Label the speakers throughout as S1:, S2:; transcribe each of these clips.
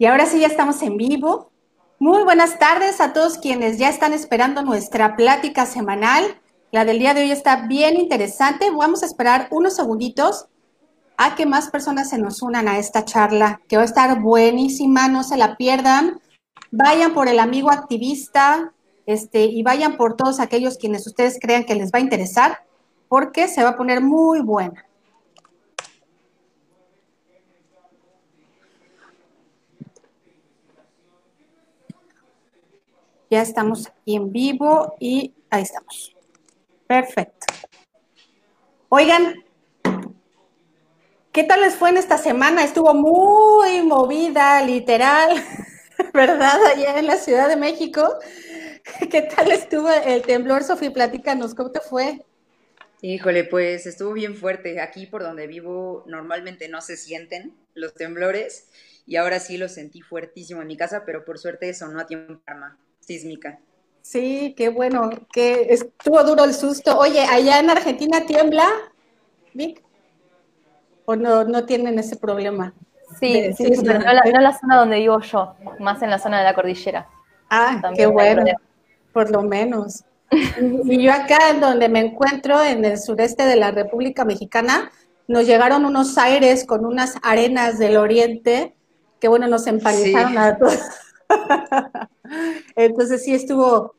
S1: Y ahora sí ya estamos en vivo. Muy buenas tardes a todos quienes ya están esperando nuestra plática semanal. La del día de hoy está bien interesante. Vamos a esperar unos segunditos a que más personas se nos unan a esta charla, que va a estar buenísima, no se la pierdan. Vayan por el amigo activista este, y vayan por todos aquellos quienes ustedes crean que les va a interesar, porque se va a poner muy buena. Ya estamos aquí en vivo y ahí estamos. Perfecto. Oigan, ¿qué tal les fue en esta semana? Estuvo muy movida, literal, ¿verdad? Allá en la Ciudad de México. ¿Qué tal estuvo el temblor, Sofía? Platícanos, ¿cómo te fue?
S2: Híjole, pues estuvo bien fuerte. Aquí por donde vivo normalmente no se sienten los temblores y ahora sí lo sentí fuertísimo en mi casa, pero por suerte sonó a tiempo arma sísmica.
S1: Sí, qué bueno, que estuvo duro el susto. Oye, allá en Argentina tiembla, Vic, o no, no tienen ese problema.
S3: Sí, sí, pero no la, no la, zona donde vivo yo, más en la zona de la cordillera.
S1: Ah, qué bueno, por lo menos. y yo acá, en donde me encuentro, en el sureste de la República Mexicana, nos llegaron unos aires con unas arenas del oriente que, bueno, nos empanizaron a todos. Entonces sí estuvo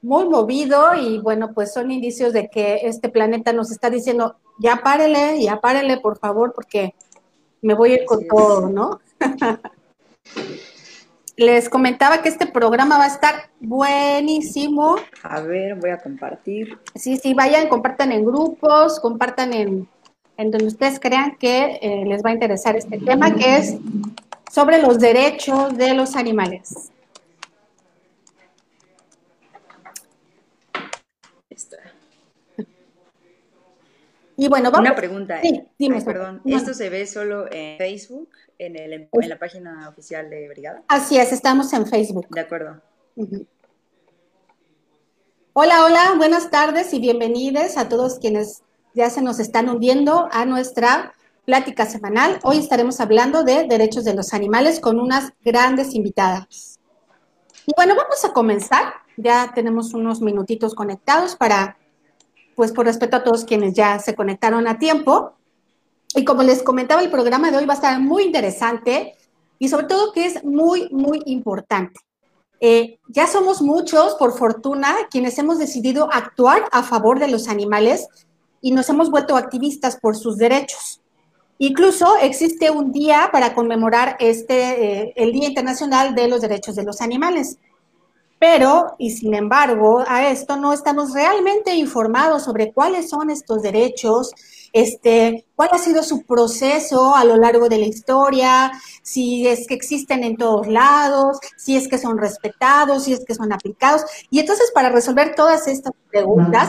S1: muy movido y bueno, pues son indicios de que este planeta nos está diciendo, ya párele, ya párele, por favor, porque me voy a ir con todo, ¿no? Les comentaba que este programa va a estar buenísimo.
S2: A ver, voy a compartir.
S1: Sí, sí, vayan, compartan en grupos, compartan en, en donde ustedes crean que eh, les va a interesar este tema, que es sobre los derechos de los animales.
S2: Y bueno, vamos. Una pregunta. Sí, dime. perdón, ¿esto se ve solo en Facebook, en, el, en, la página oficial de Brigada?
S1: Así es, estamos en Facebook.
S2: De acuerdo.
S1: Hola, hola, buenas tardes y bienvenidos a todos quienes ya se nos están uniendo a nuestra plática semanal. Hoy estaremos hablando de derechos de los animales con unas grandes invitadas. Y bueno, vamos a comenzar. Ya tenemos unos minutitos conectados para, pues por respeto a todos quienes ya se conectaron a tiempo. Y como les comentaba, el programa de hoy va a estar muy interesante y sobre todo que es muy, muy importante. Eh, ya somos muchos, por fortuna, quienes hemos decidido actuar a favor de los animales y nos hemos vuelto activistas por sus derechos. Incluso existe un día para conmemorar este, eh, el Día Internacional de los Derechos de los Animales. Pero, y sin embargo, a esto no estamos realmente informados sobre cuáles son estos derechos, este, cuál ha sido su proceso a lo largo de la historia, si es que existen en todos lados, si es que son respetados, si es que son aplicados. Y entonces, para resolver todas estas preguntas,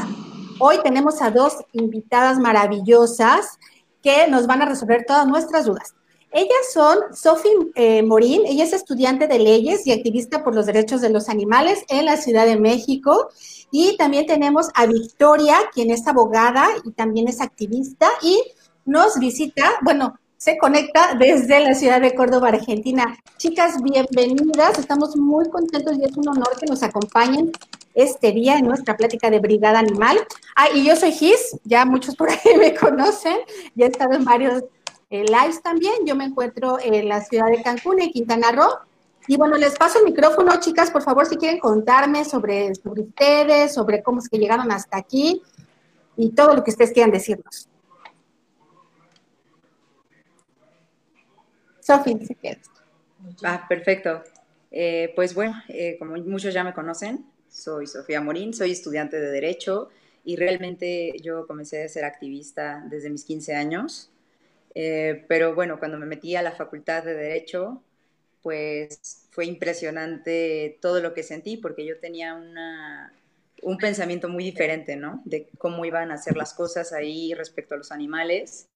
S1: hoy tenemos a dos invitadas maravillosas que nos van a resolver todas nuestras dudas. Ellas son Sophie eh, Morín, ella es estudiante de leyes y activista por los derechos de los animales en la Ciudad de México. Y también tenemos a Victoria, quien es abogada y también es activista y nos visita, bueno, se conecta desde la ciudad de Córdoba, Argentina. Chicas, bienvenidas. Estamos muy contentos y es un honor que nos acompañen este día en nuestra plática de Brigada Animal. Ah, y yo soy Gis, ya muchos por ahí me conocen, ya he estado en varios lives también. Yo me encuentro en la ciudad de Cancún, en Quintana Roo. Y bueno, les paso el micrófono, chicas, por favor, si quieren contarme sobre, sobre ustedes, sobre cómo es que llegaron hasta aquí y todo lo que ustedes quieran decirnos. Sofía, si quieres.
S2: Ah, perfecto. Eh, pues bueno, eh, como muchos ya me conocen, soy Sofía Morín, soy estudiante de Derecho y realmente yo comencé a ser activista desde mis 15 años. Eh, pero bueno, cuando me metí a la Facultad de Derecho, pues fue impresionante todo lo que sentí porque yo tenía una, un pensamiento muy diferente, ¿no? De cómo iban a hacer las cosas ahí respecto a los animales.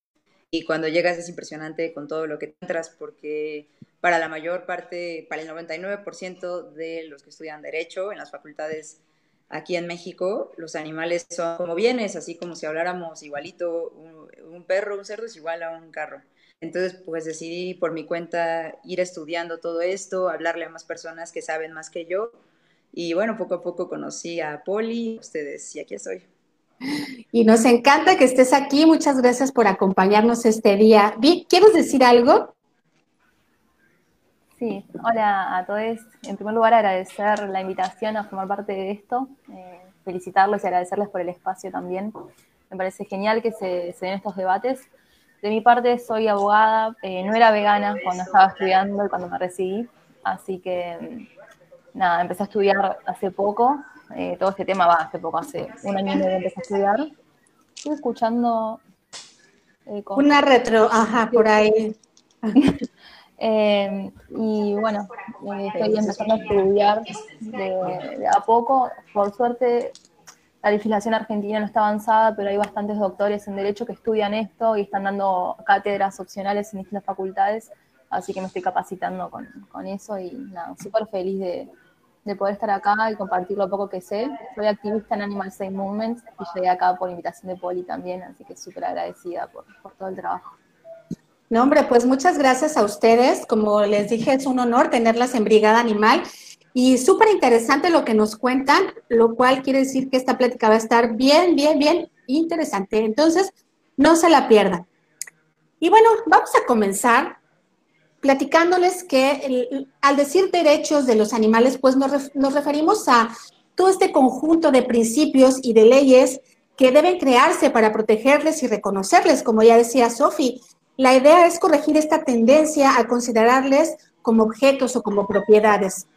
S2: Y cuando llegas es impresionante con todo lo que entras porque para la mayor parte, para el 99% de los que estudian Derecho en las facultades aquí en México los animales son como bienes, así como si habláramos igualito, un, perro, un cerdo es igual a un carro. Entonces, pues decidí por mi cuenta ir estudiando todo esto, hablarle a más personas que saben más que yo. Y bueno, poco a poco conocí a Poli, ustedes, y aquí estoy.
S1: Y nos encanta que estés aquí. Muchas gracias por acompañarnos este día. Vic, ¿quieres decir algo?
S3: Sí, hola a todos. En primer lugar, agradecer la invitación a formar parte de esto, eh, felicitarlos y agradecerles por el espacio también. Me parece genial que se, den estos debates. De mi parte, soy abogada, eh, no era vegana cuando estaba estudiando y cuando me recibí, así que mm, nada, empecé a estudiar hace poco. Eh, todo este tema va hace poco, hace un año y medio empecé a estudiar. Estoy escuchando.
S1: Una retro, ajá, por ahí.
S3: Eh, y bueno, eh, estoy empezando a estudiar de, a poco. Por suerte, la legislación argentina no está avanzada, pero hay bastantes doctores en Derecho que estudian esto y están dando cátedras opcionales en distintas facultades. Así que me estoy capacitando con, con eso y nada, súper feliz de, de, poder estar acá y compartir lo poco que sé. Soy activista en Animal Safe Movement y llegué acá por invitación de Poli también, así que súper agradecida por, por todo el trabajo.
S1: No, hombre, pues muchas gracias a ustedes. Como les dije, es un honor tenerlas en Brigada Animal. Y súper interesante lo que nos cuentan, lo cual quiere decir que esta plática va a estar bien, bien, bien interesante. Entonces, no se la pierdan. Y bueno, vamos a comenzar platicándoles que al decir derechos de los animales, pues nos, nos referimos a todo este conjunto de principios y de leyes que deben crearse para protegerles y reconocerles, como ya decía Sofi, la idea es corregir esta tendencia a considerarles como objetos o como propiedades.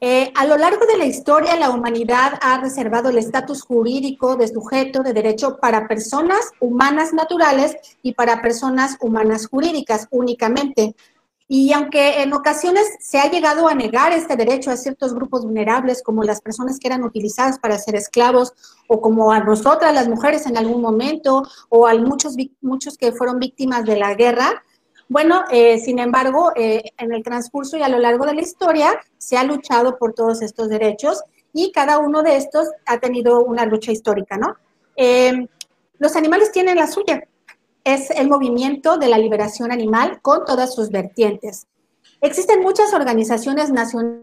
S1: Eh, a lo largo de la historia, la humanidad ha reservado el estatus jurídico de sujeto de derecho para personas humanas naturales y para personas humanas jurídicas únicamente. Y aunque en ocasiones se ha llegado a negar este derecho a ciertos grupos vulnerables, como las personas que eran utilizadas para ser esclavos, o como a nosotras, las mujeres, en algún momento, o a muchos, muchos que fueron víctimas de la guerra, bueno, eh, sin embargo, eh, en el transcurso y a lo largo de la historia se ha luchado por todos estos derechos y cada uno de estos ha tenido una lucha histórica, ¿no? Eh, los animales tienen la suya, es el movimiento de la liberación animal con todas sus vertientes. Existen muchas organizaciones nacionales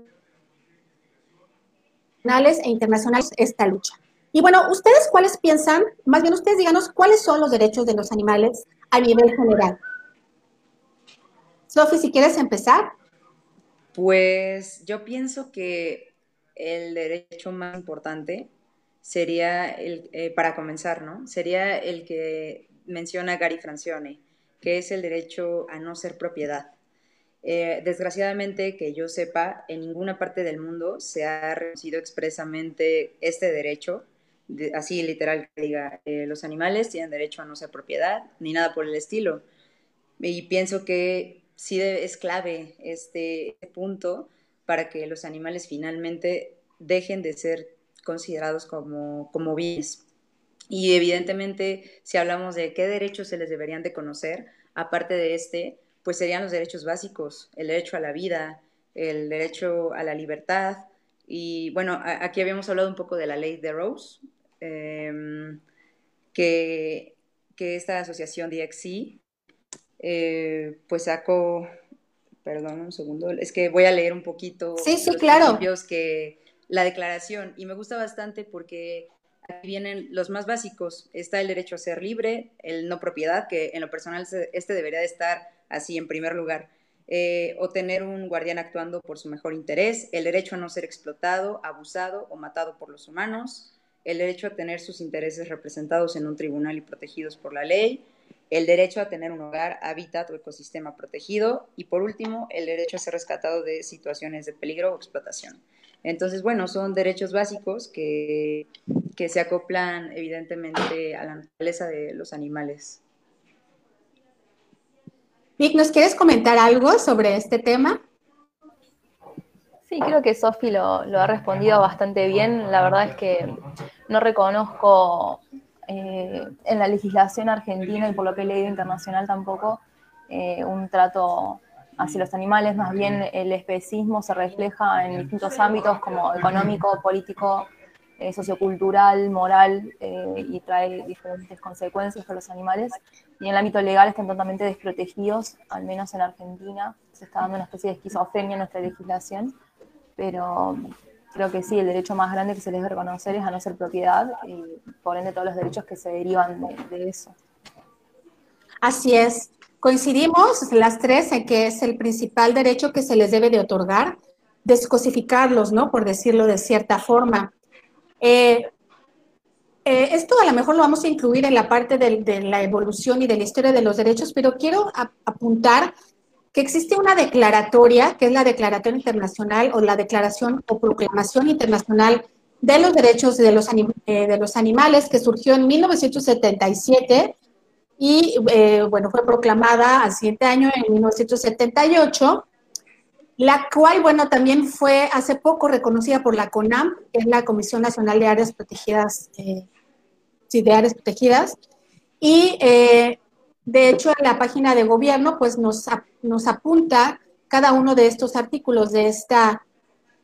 S1: e internacionales esta lucha. Y bueno, ¿ustedes cuáles piensan? Más bien ustedes díganos cuáles son los derechos de los animales a nivel general. Sofi, si quieres empezar.
S2: Pues yo pienso que el derecho más importante sería el, eh, para comenzar, ¿no? Sería el que menciona Gary Francione, que es el derecho a no ser propiedad. Eh, desgraciadamente, que yo sepa, en ninguna parte del mundo se ha reconocido expresamente este derecho, así literal que diga, eh, los animales tienen derecho a no ser propiedad, ni nada por el estilo. Y pienso que sí es clave este, este punto para que los animales finalmente dejen de ser considerados como, como bienes. Y evidentemente, si hablamos de qué derechos se les deberían de conocer, aparte de este, pues serían los derechos básicos, el derecho a la vida, el derecho a la libertad. Y bueno, aquí habíamos hablado un poco de la ley de Rose, em, que, que, esta asociación DXC eh, pues sacó, perdón un segundo, es que voy a leer un poquito
S1: sí, sí, los claro.
S2: que la declaración y me gusta bastante porque Aquí vienen los más básicos. Está el derecho a ser libre, el no propiedad, que en lo personal este debería de estar así en primer lugar. Eh, o tener un guardián actuando por su mejor interés, el derecho a no ser explotado, abusado o matado por los humanos, el derecho a tener sus intereses representados en un tribunal y protegidos por la ley, el derecho a tener un hogar, hábitat o ecosistema protegido y por último, el derecho a ser rescatado de situaciones de peligro o explotación. Entonces, bueno, son derechos básicos que, se acoplan evidentemente a la naturaleza de los animales.
S1: Vic, ¿nos quieres comentar algo sobre este tema?
S3: Sí, creo que Sofi lo, ha respondido bastante bien. La verdad es que no reconozco eh, en la legislación argentina y por lo que he leído internacional tampoco eh, un trato hacia los animales, más bien el especismo se refleja en distintos ámbitos como económico, político, eh, sociocultural, moral eh, y trae diferentes consecuencias para los animales. Y en el ámbito legal están totalmente desprotegidos, al menos en Argentina. Se está dando una especie de esquizofrenia en nuestra legislación, pero creo que sí, el derecho más grande que se les debe reconocer es a no ser propiedad y por ende todos los derechos que se derivan de, eso.
S1: Así es. Coincidimos las tres en que es el principal derecho que se les debe de otorgar, descosificarlos, ¿no? Por decirlo de cierta forma. Eh, eh, esto a lo mejor lo vamos a incluir en la parte de, la evolución y de la historia de los derechos, pero quiero apuntar que existe una declaratoria, que es la Declaración Internacional o la Declaración o Proclamación Internacional de los Derechos de los, eh, de los Animales, que surgió en 1977 y, bueno, fue proclamada al siguiente año, en 1978 la cual, bueno, también fue hace poco reconocida por la CONAM, que es la Comisión Nacional de Áreas Protegidas, eh, de Áreas Protegidas, y eh, de hecho en la página de gobierno, pues nos, nos apunta cada uno de estos artículos de esta,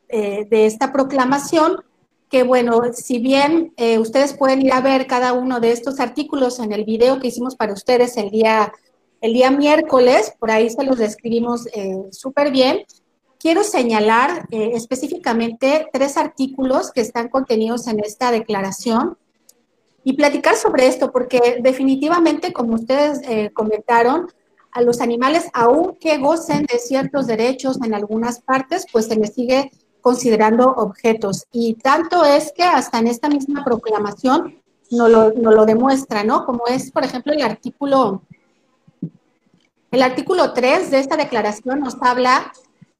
S1: eh, de esta proclamación, que bueno, si bien ustedes pueden ir a ver cada uno de estos artículos en el video que hicimos para ustedes el día, el día miércoles, por ahí se los describimos súper bien, quiero señalar eh, específicamente tres artículos que están contenidos en esta declaración y platicar sobre esto, porque definitivamente, como ustedes eh, comentaron, a los animales, aunque gocen de ciertos derechos en algunas partes, pues se les sigue considerando objetos. Y tanto es que hasta en esta misma proclamación no lo, no lo demuestra, ¿no? Como es, por ejemplo, el artículo, el artículo 3 de esta declaración nos habla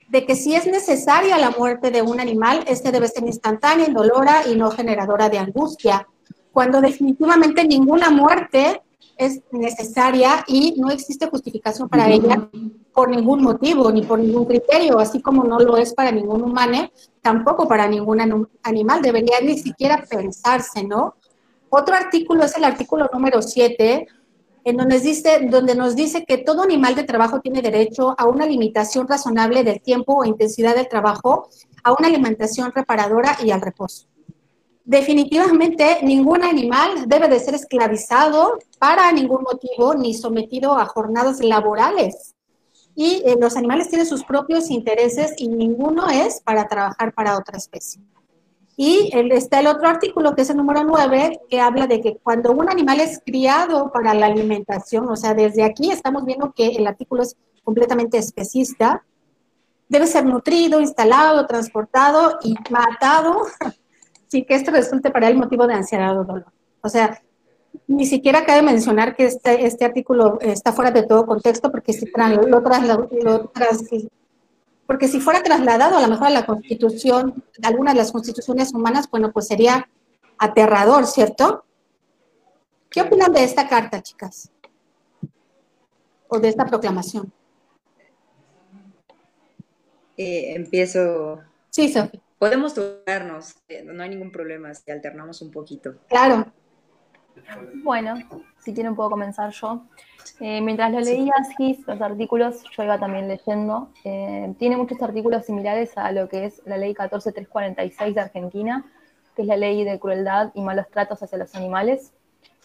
S1: de que si es necesaria la muerte de un animal, este debe ser instantánea, indolora y no generadora de angustia, cuando definitivamente ninguna muerte es necesaria y no existe justificación para ella por ningún motivo ni por ningún criterio, así como no lo es para ningún humano, tampoco para ningún animal, debería ni siquiera pensarse, ¿no? Otro artículo es el artículo número 7, en donde, nos dice que todo animal de trabajo tiene derecho a una limitación razonable del tiempo o intensidad del trabajo, a una alimentación reparadora y al reposo. Definitivamente, ningún animal debe de ser esclavizado para ningún motivo ni sometido a jornadas laborales. Y eh, los animales tienen sus propios intereses y ninguno es para trabajar para otra especie. Y está el otro artículo, que es el número 9, que habla de que cuando un animal es criado para la alimentación, o sea, desde aquí estamos viendo que el artículo es completamente especista, debe ser nutrido, instalado, transportado y matado sin que esto resulte para él motivo de ansiedad o dolor. O sea, ni siquiera cabe mencionar que este, este artículo está fuera de todo contexto porque si lo, lo, lo, porque si fuera trasladado a lo mejor a la constitución, alguna de las constituciones humanas, bueno, pues sería aterrador, ¿cierto? ¿Qué opinan de esta carta, chicas? O de esta proclamación.
S2: Eh, empiezo.
S1: Sí, Sofía.
S2: Podemos tocarnos, eh, no hay ningún problema si alternamos un poquito.
S1: Claro.
S3: Bueno, si tienen puedo comenzar yo. Eh, mientras lo leías, Gis, los artículos, yo iba también leyendo. Eh, tiene muchos artículos similares a lo que es la ley 14346 de Argentina, que es la ley de crueldad y malos tratos hacia los animales.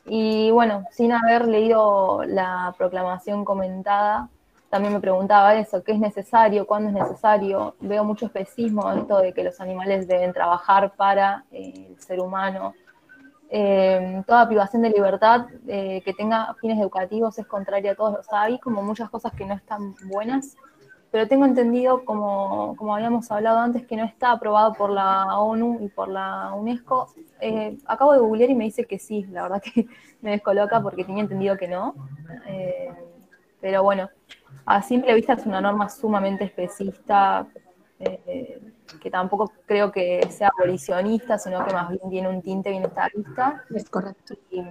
S3: Y bueno, sin haber leído la proclamación comentada, también me preguntaba eso, ¿qué es necesario? ¿Cuándo es necesario? Veo mucho especismo en esto de que los animales deben trabajar para eh, el ser humano eh, toda privación de libertad eh, que tenga fines educativos es contraria a todos. O sea, hay como muchas cosas que no están buenas, pero tengo entendido, como, como habíamos hablado antes, que no está aprobado por la ONU y por la UNESCO. Eh, acabo de googlear y me dice que sí, la verdad que me descoloca porque tenía entendido que no. pero bueno, a simple vista es una norma sumamente especista que tampoco creo que sea abolicionista, sino que más bien tiene un tinte bien estadista.
S1: Es correcto.
S3: Y,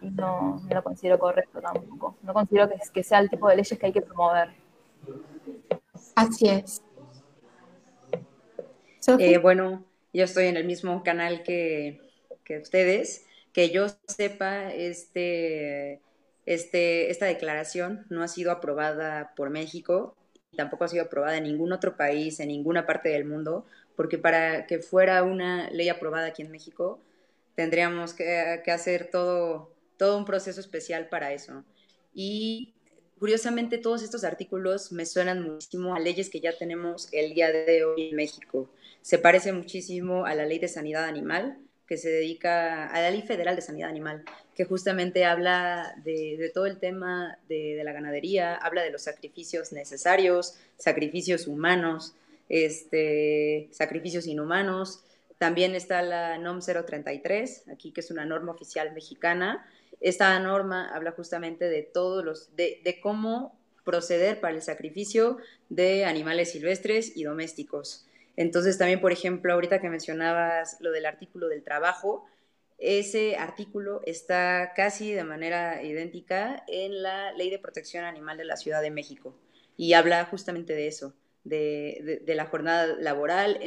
S3: no, lo considero correcto tampoco. No considero que, que, sea el tipo de leyes que hay que promover.
S1: Así es.
S2: Eh, bueno, yo estoy en el mismo canal que, que ustedes. Que yo sepa, este, este, esta declaración no ha sido aprobada por México tampoco ha sido aprobada en ningún otro país, en ninguna parte del mundo, porque para que fuera una ley aprobada aquí en México, tendríamos que, hacer todo, todo un proceso especial para eso. Y curiosamente todos estos artículos me suenan muchísimo a leyes que ya tenemos el día de hoy en México. Se parece muchísimo a la ley de sanidad animal, que se dedica a la ley federal de sanidad animal, que justamente habla de, todo el tema de, la ganadería, habla de los sacrificios necesarios, sacrificios humanos, este, sacrificios inhumanos. También está la NOM 033, aquí que es una norma oficial mexicana, esta norma habla justamente de todos los, de, cómo proceder para el sacrificio de animales silvestres y domésticos. Entonces también, por ejemplo, ahorita que mencionabas lo del artículo del trabajo, ese artículo está casi de manera idéntica en la Ley de Protección Animal de la Ciudad de México y habla justamente de eso, de, la jornada laboral.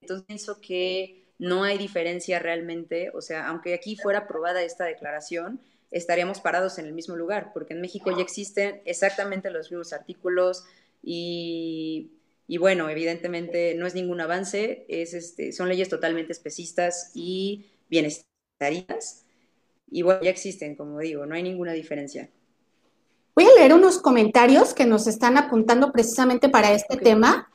S2: Entonces pienso que no hay diferencia realmente, o sea, aunque aquí fuera aprobada esta declaración, estaríamos parados en el mismo lugar, porque en México ya existen exactamente los mismos artículos y, bueno, evidentemente no es ningún avance, es este, son leyes totalmente especistas y bienestaristas. Y bueno, ya existen, como digo, no hay ninguna diferencia.
S1: Voy a leer unos comentarios que nos están apuntando precisamente para este tema.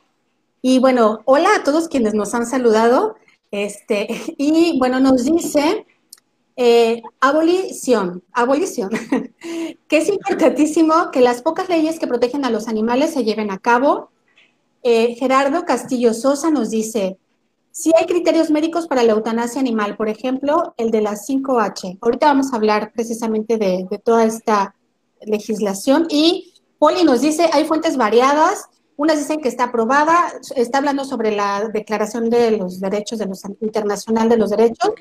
S1: Y bueno, hola a todos quienes nos han saludado. Este, y bueno, nos dice eh, abolición, abolición, que es importantísimo que las pocas leyes que protegen a los animales se lleven a cabo. Eh, Gerardo Castillo Sosa nos dice, si hay criterios médicos para la eutanasia animal, por ejemplo, el de la 5H. Ahorita vamos a hablar precisamente de, de toda esta legislación. Y Poli nos dice, hay fuentes variadas, unas dicen que está aprobada, está hablando sobre la Declaración de los Derechos de los Internacional de los Derechos.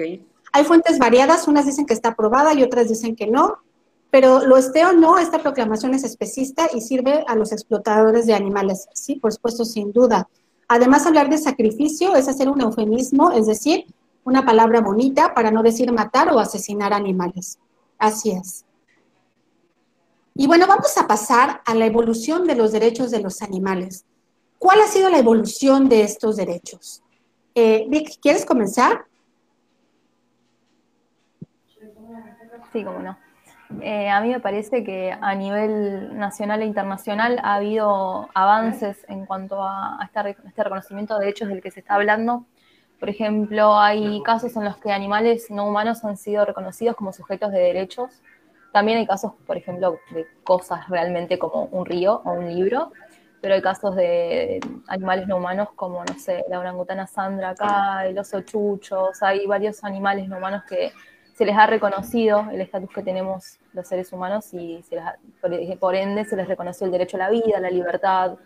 S1: Hay fuentes variadas, unas dicen que está aprobada y otras dicen que no, pero lo esté o no, esta proclamación es especista y sirve a los explotadores de animales, sí, por supuesto, sin duda. Además, hablar de sacrificio es hacer un eufemismo, es decir, una palabra bonita para no decir matar o asesinar animales. Así es. Y bueno, vamos a pasar a la evolución de los derechos de los animales. ¿Cuál ha sido la evolución de estos derechos? Eh, Vic, ¿quieres comenzar?
S3: Sí, cómo no. Eh, a mí me parece que a nivel nacional e internacional ha habido avances en cuanto a, este, este, reconocimiento de derechos del que se está hablando. Por ejemplo, hay casos en los que animales no humanos han sido reconocidos como sujetos de derechos. También hay casos, por ejemplo, de cosas realmente como un río o un libro, pero hay casos de animales no humanos como, no sé, la orangutana Sandra acá, el oso chuchos, hay varios animales no humanos que se les ha reconocido el estatus que tenemos los seres humanos y se por, ende se les reconoció el derecho a la vida, a la libertad,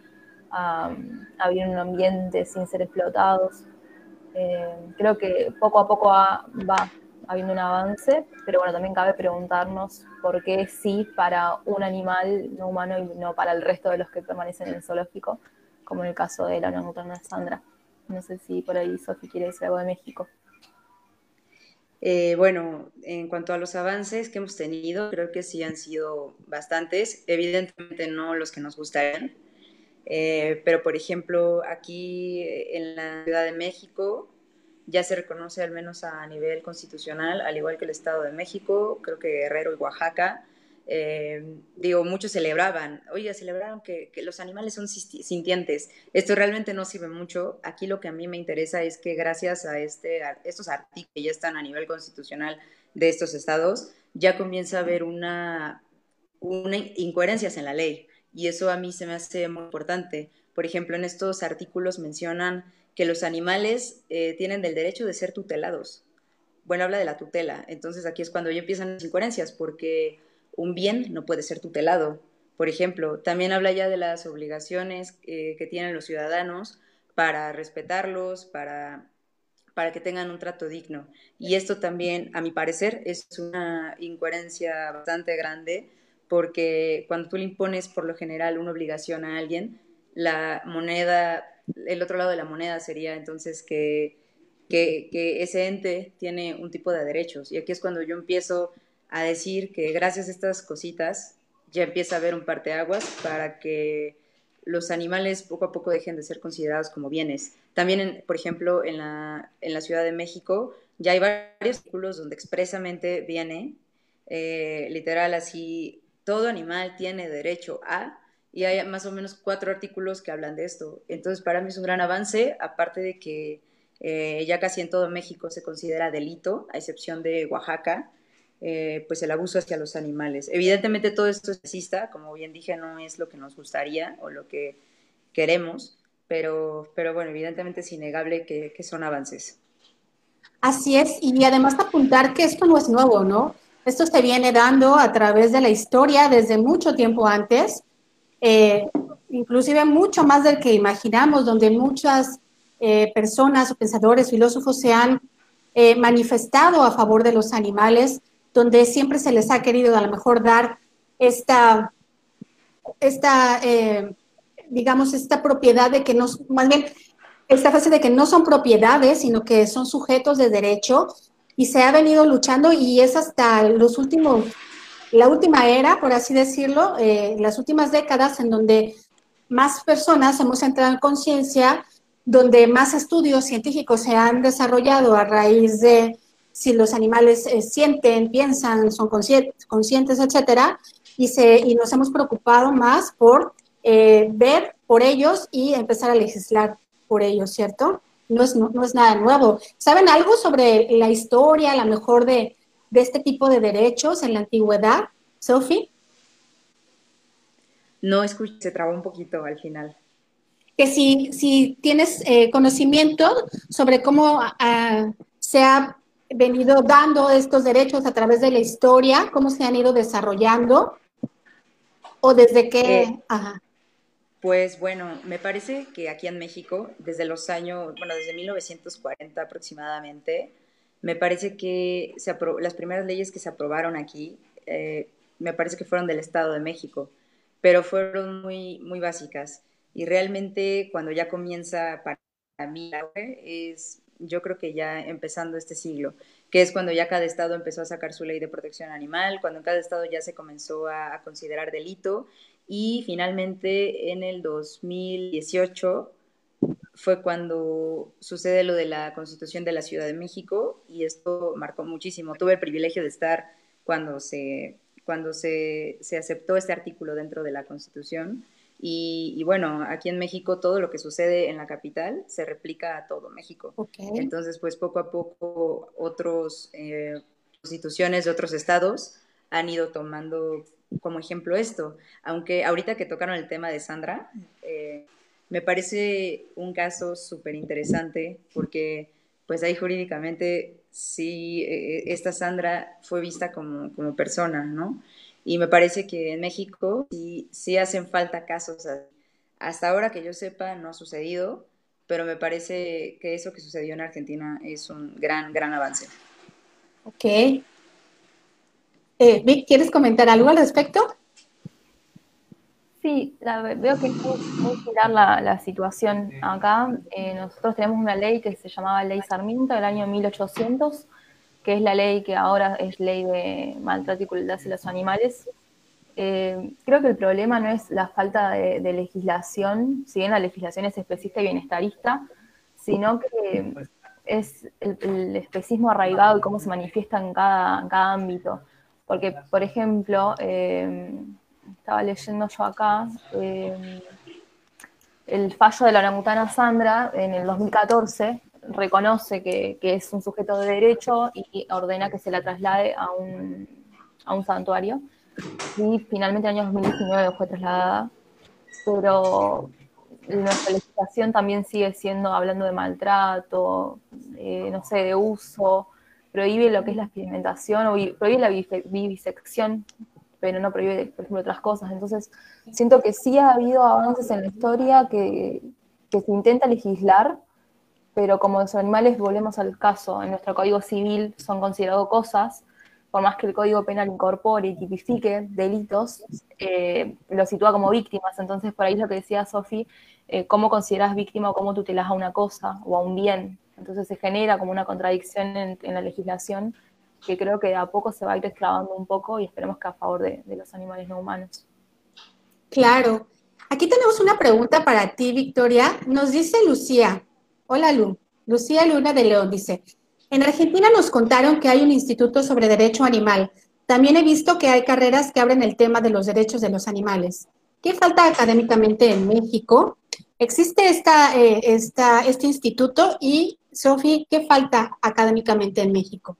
S3: a, vivir en un ambiente sin ser explotados. Eh, creo que poco a poco va habiendo un avance, pero bueno, también cabe preguntarnos por qué sí para un animal no humano y no para el resto de los que permanecen en el zoológico, como en el caso de la orangutana Sandra. No sé si por ahí Sofi quiere decir algo de México.
S2: Eh, bueno, en cuanto a los avances que hemos tenido, creo que sí han sido bastantes, evidentemente no los que nos gustarían, eh, pero por ejemplo aquí en la Ciudad de México ya se reconoce al menos a nivel constitucional, al igual que el Estado de México, creo que Guerrero y Oaxaca, eh, digo, muchos celebraban, oye, celebraron que, los animales son sintientes. Esto realmente no sirve mucho. Aquí lo que a mí me interesa es que gracias a, este, estos artículos que ya están a nivel constitucional de estos estados, ya comienza a haber una, una incoherencias en la ley. Y eso a mí se me hace muy importante. Por ejemplo, en estos artículos mencionan que los animales eh, tienen el derecho de ser tutelados. Bueno, habla de la tutela. Entonces aquí es cuando ya empiezan las incoherencias, porque un bien no puede ser tutelado. Por ejemplo, también habla ya de las obligaciones eh, que tienen los ciudadanos para respetarlos, para, para que tengan un trato digno. Y esto también, a mi parecer, es una incoherencia bastante grande, porque cuando tú le impones por lo general una obligación a alguien, la moneda, el otro lado de la moneda sería entonces que, que, que ese ente tiene un tipo de derechos. Y aquí es cuando yo empiezo a decir que gracias a estas cositas ya empieza a haber un parteaguas para que los animales poco a poco dejen de ser considerados como bienes. También, por ejemplo, en la, en la Ciudad de México ya hay varios artículos donde expresamente viene, eh, literal así, todo animal tiene derecho a, y hay más o menos cuatro artículos que hablan de esto. Entonces, para mí es un gran avance, aparte de que eh, ya casi en todo México se considera delito, a excepción de Oaxaca, eh, pues el abuso hacia los animales. Evidentemente todo esto es racista, como bien dije, no es lo que nos gustaría o lo que queremos, pero, pero bueno, evidentemente es innegable que, son avances.
S1: Así es, y además apuntar que esto no es nuevo, ¿no? Esto se viene dando a través de la historia desde mucho tiempo antes, eh, inclusive mucho más del que imaginamos, donde muchas eh, personas pensadores, filósofos se han manifestado a favor de los animales donde siempre se les ha querido a lo mejor dar esta, esta eh, digamos, esta propiedad de que no, más bien, esta fase de que no son propiedades, sino que son sujetos de derecho, y se ha venido luchando y es hasta los últimos, la última era, por así decirlo, eh, las últimas décadas en donde más personas hemos entrado en conciencia, donde más estudios científicos se han desarrollado a raíz de si los animales eh, sienten, piensan, son conscientes, etcétera, y, se, y nos hemos preocupado más por eh, ver por ellos y empezar a legislar por ellos, ¿cierto? No es, no, es nada nuevo. ¿Saben algo sobre la historia, a lo mejor, de, de este tipo de derechos en la antigüedad, Sophie?
S2: No escuché, se trabó un poquito al final.
S1: Que si, si tienes eh, conocimiento sobre cómo ah, se ha venido dando estos derechos a través de la historia? ¿Cómo se han ido desarrollando? ¿O desde qué? Eh,
S2: pues bueno, me parece que aquí en México, desde los años, bueno, desde 1940 aproximadamente, me parece que se las primeras leyes que se aprobaron aquí, eh, me parece que fueron del Estado de México, pero fueron muy, muy básicas. Y realmente cuando ya comienza para mí es yo creo que ya empezando este siglo, que es cuando ya cada estado empezó a sacar su ley de protección animal, cuando en cada estado ya se comenzó a, considerar delito y finalmente en el 2018 fue cuando sucede lo de la Constitución de la Ciudad de México y esto marcó muchísimo. Tuve el privilegio de estar cuando se, cuando se, se aceptó este artículo dentro de la Constitución y, bueno, aquí en México todo lo que sucede en la capital se replica a todo México. Entonces, pues poco a poco otras eh, constituciones de otros estados han ido tomando como ejemplo esto. Aunque ahorita que tocaron el tema de Sandra, eh, me parece un caso súper interesante porque pues ahí jurídicamente sí, eh, esta Sandra fue vista como, como persona, ¿no? Y me parece que en México sí, sí hacen falta casos. Hasta ahora que yo sepa no ha sucedido, pero me parece que eso que sucedió en Argentina es un gran, gran avance.
S1: Ok. Eh, Vic, ¿quieres comentar algo al respecto?
S3: Sí, veo que es muy, similar la, la, situación acá. Eh, nosotros tenemos una ley que se llamaba Ley Sarmiento del año 1800, que es la ley que ahora es ley de maltrato y crueldad hacia los animales. Eh, creo que el problema no es la falta de, legislación, si bien la legislación es especista y bienestarista, sino que es el, especismo arraigado y cómo se manifiesta en cada, cada ámbito. Porque, por ejemplo, eh, estaba leyendo yo acá eh, el fallo de la orangutana Sandra en el 2014, reconoce que, es un sujeto de derecho y ordena que se la traslade a un, santuario. Y finalmente en el año 2019 fue trasladada, pero nuestra legislación también sigue siendo, hablando de maltrato, no sé, de uso, prohíbe lo que es la experimentación, o prohíbe la vivisección, pero no prohíbe, por ejemplo, otras cosas. Entonces, siento que sí ha habido avances en la historia que se intenta legislar, pero como los animales, volvemos al caso, en nuestro Código Civil son considerados cosas, por más que el Código Penal incorpore y tipifique delitos, eh, lo sitúa como víctimas. Entonces, por ahí lo que decía Sofi, eh, cómo consideras víctima o cómo tutelas a una cosa o a un bien. Entonces se genera como una contradicción en, la legislación que creo que a poco se va a ir destrabando un poco y esperemos que a favor de, de los animales no humanos.
S1: Claro. Aquí tenemos una pregunta para ti, Victoria. Nos dice Lucía. Hola, Lu. Lucía Luna de León dice, en Argentina nos contaron que hay un instituto sobre derecho animal. También he visto que hay carreras que abren el tema de los derechos de los animales. ¿Qué falta académicamente en México? ¿Existe esta, eh, este instituto? Y, Sofi, ¿qué falta académicamente en México?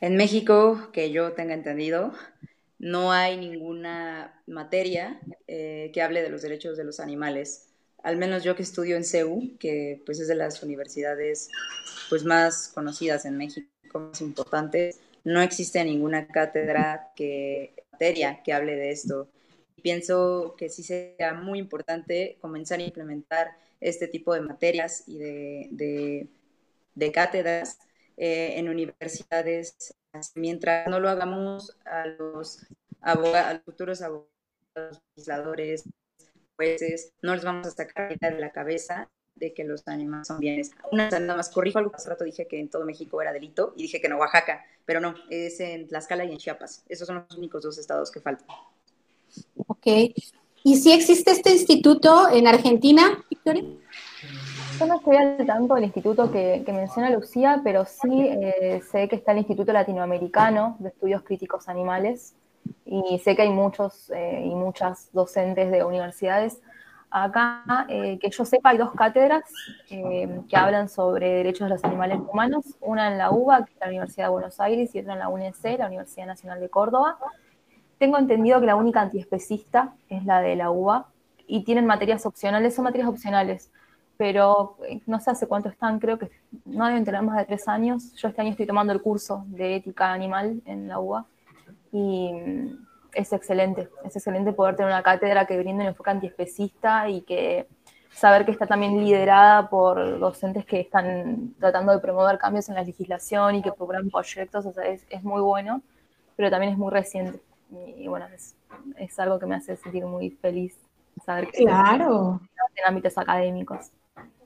S2: En México, que yo tenga entendido, no hay ninguna materia eh, que hable de los derechos de los animales. Al menos yo que estudio en CEU, que pues es de las universidades pues más conocidas en México, más importantes, no existe ninguna cátedra que materia que hable de esto. Pienso que sí sería muy importante comenzar a implementar este tipo de materias y de, de, cátedras eh, en universidades. Mientras no lo hagamos a los, abogados, a los futuros abogados, legisladores, jueces, no les vamos a sacar de la cabeza de que los animales son bienes. Una nada más corrijo algo, hace rato dije que en todo México era delito y dije que en Oaxaca, pero no, es en Tlaxcala y en Chiapas. Esos son los únicos dos estados que faltan.
S1: Ok. ¿Y si existe este instituto en Argentina, Victoria?
S3: Yo no estoy al tanto del instituto que, menciona Lucía, pero sí eh, sé que está el Instituto Latinoamericano de Estudios Críticos Animales y sé que hay muchos eh, y muchas docentes de universidades Acá, eh, que yo sepa, hay dos cátedras eh, que hablan sobre derechos de los animales humanos, una en la UBA, que es la Universidad de Buenos Aires, y otra en la UNC, la Universidad Nacional de Córdoba. Tengo entendido que la única antiespecista es la de la UBA, y tienen materias opcionales, son materias opcionales, pero no sé hace cuánto están, creo que no deben tener más de tres años. Yo este año estoy tomando el curso de ética animal en la UBA, y es excelente, es excelente poder tener una cátedra que brinde un enfoque antiespecista y que saber que está también liderada por docentes que están tratando de promover cambios en la legislación y que proponen proyectos, o sea, es, muy bueno, pero también es muy reciente. Y, bueno, es, es, algo que me hace sentir muy feliz saber que
S1: claro.
S3: en ámbitos académicos.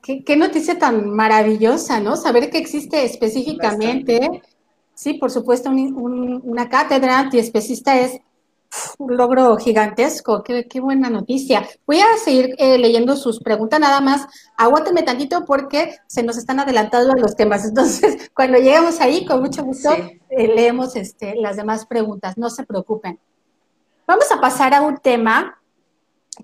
S1: Qué, qué, noticia tan maravillosa, ¿no? Saber que existe específicamente, sí, por supuesto, una cátedra antiespecista es un logro gigantesco, qué, buena noticia. Voy a seguir eh, leyendo sus preguntas, nada más aguánteme tantito porque se nos están adelantando los temas. Entonces, cuando lleguemos ahí, con mucho gusto, eh, leemos este, las demás preguntas, no se preocupen. Vamos a pasar a un tema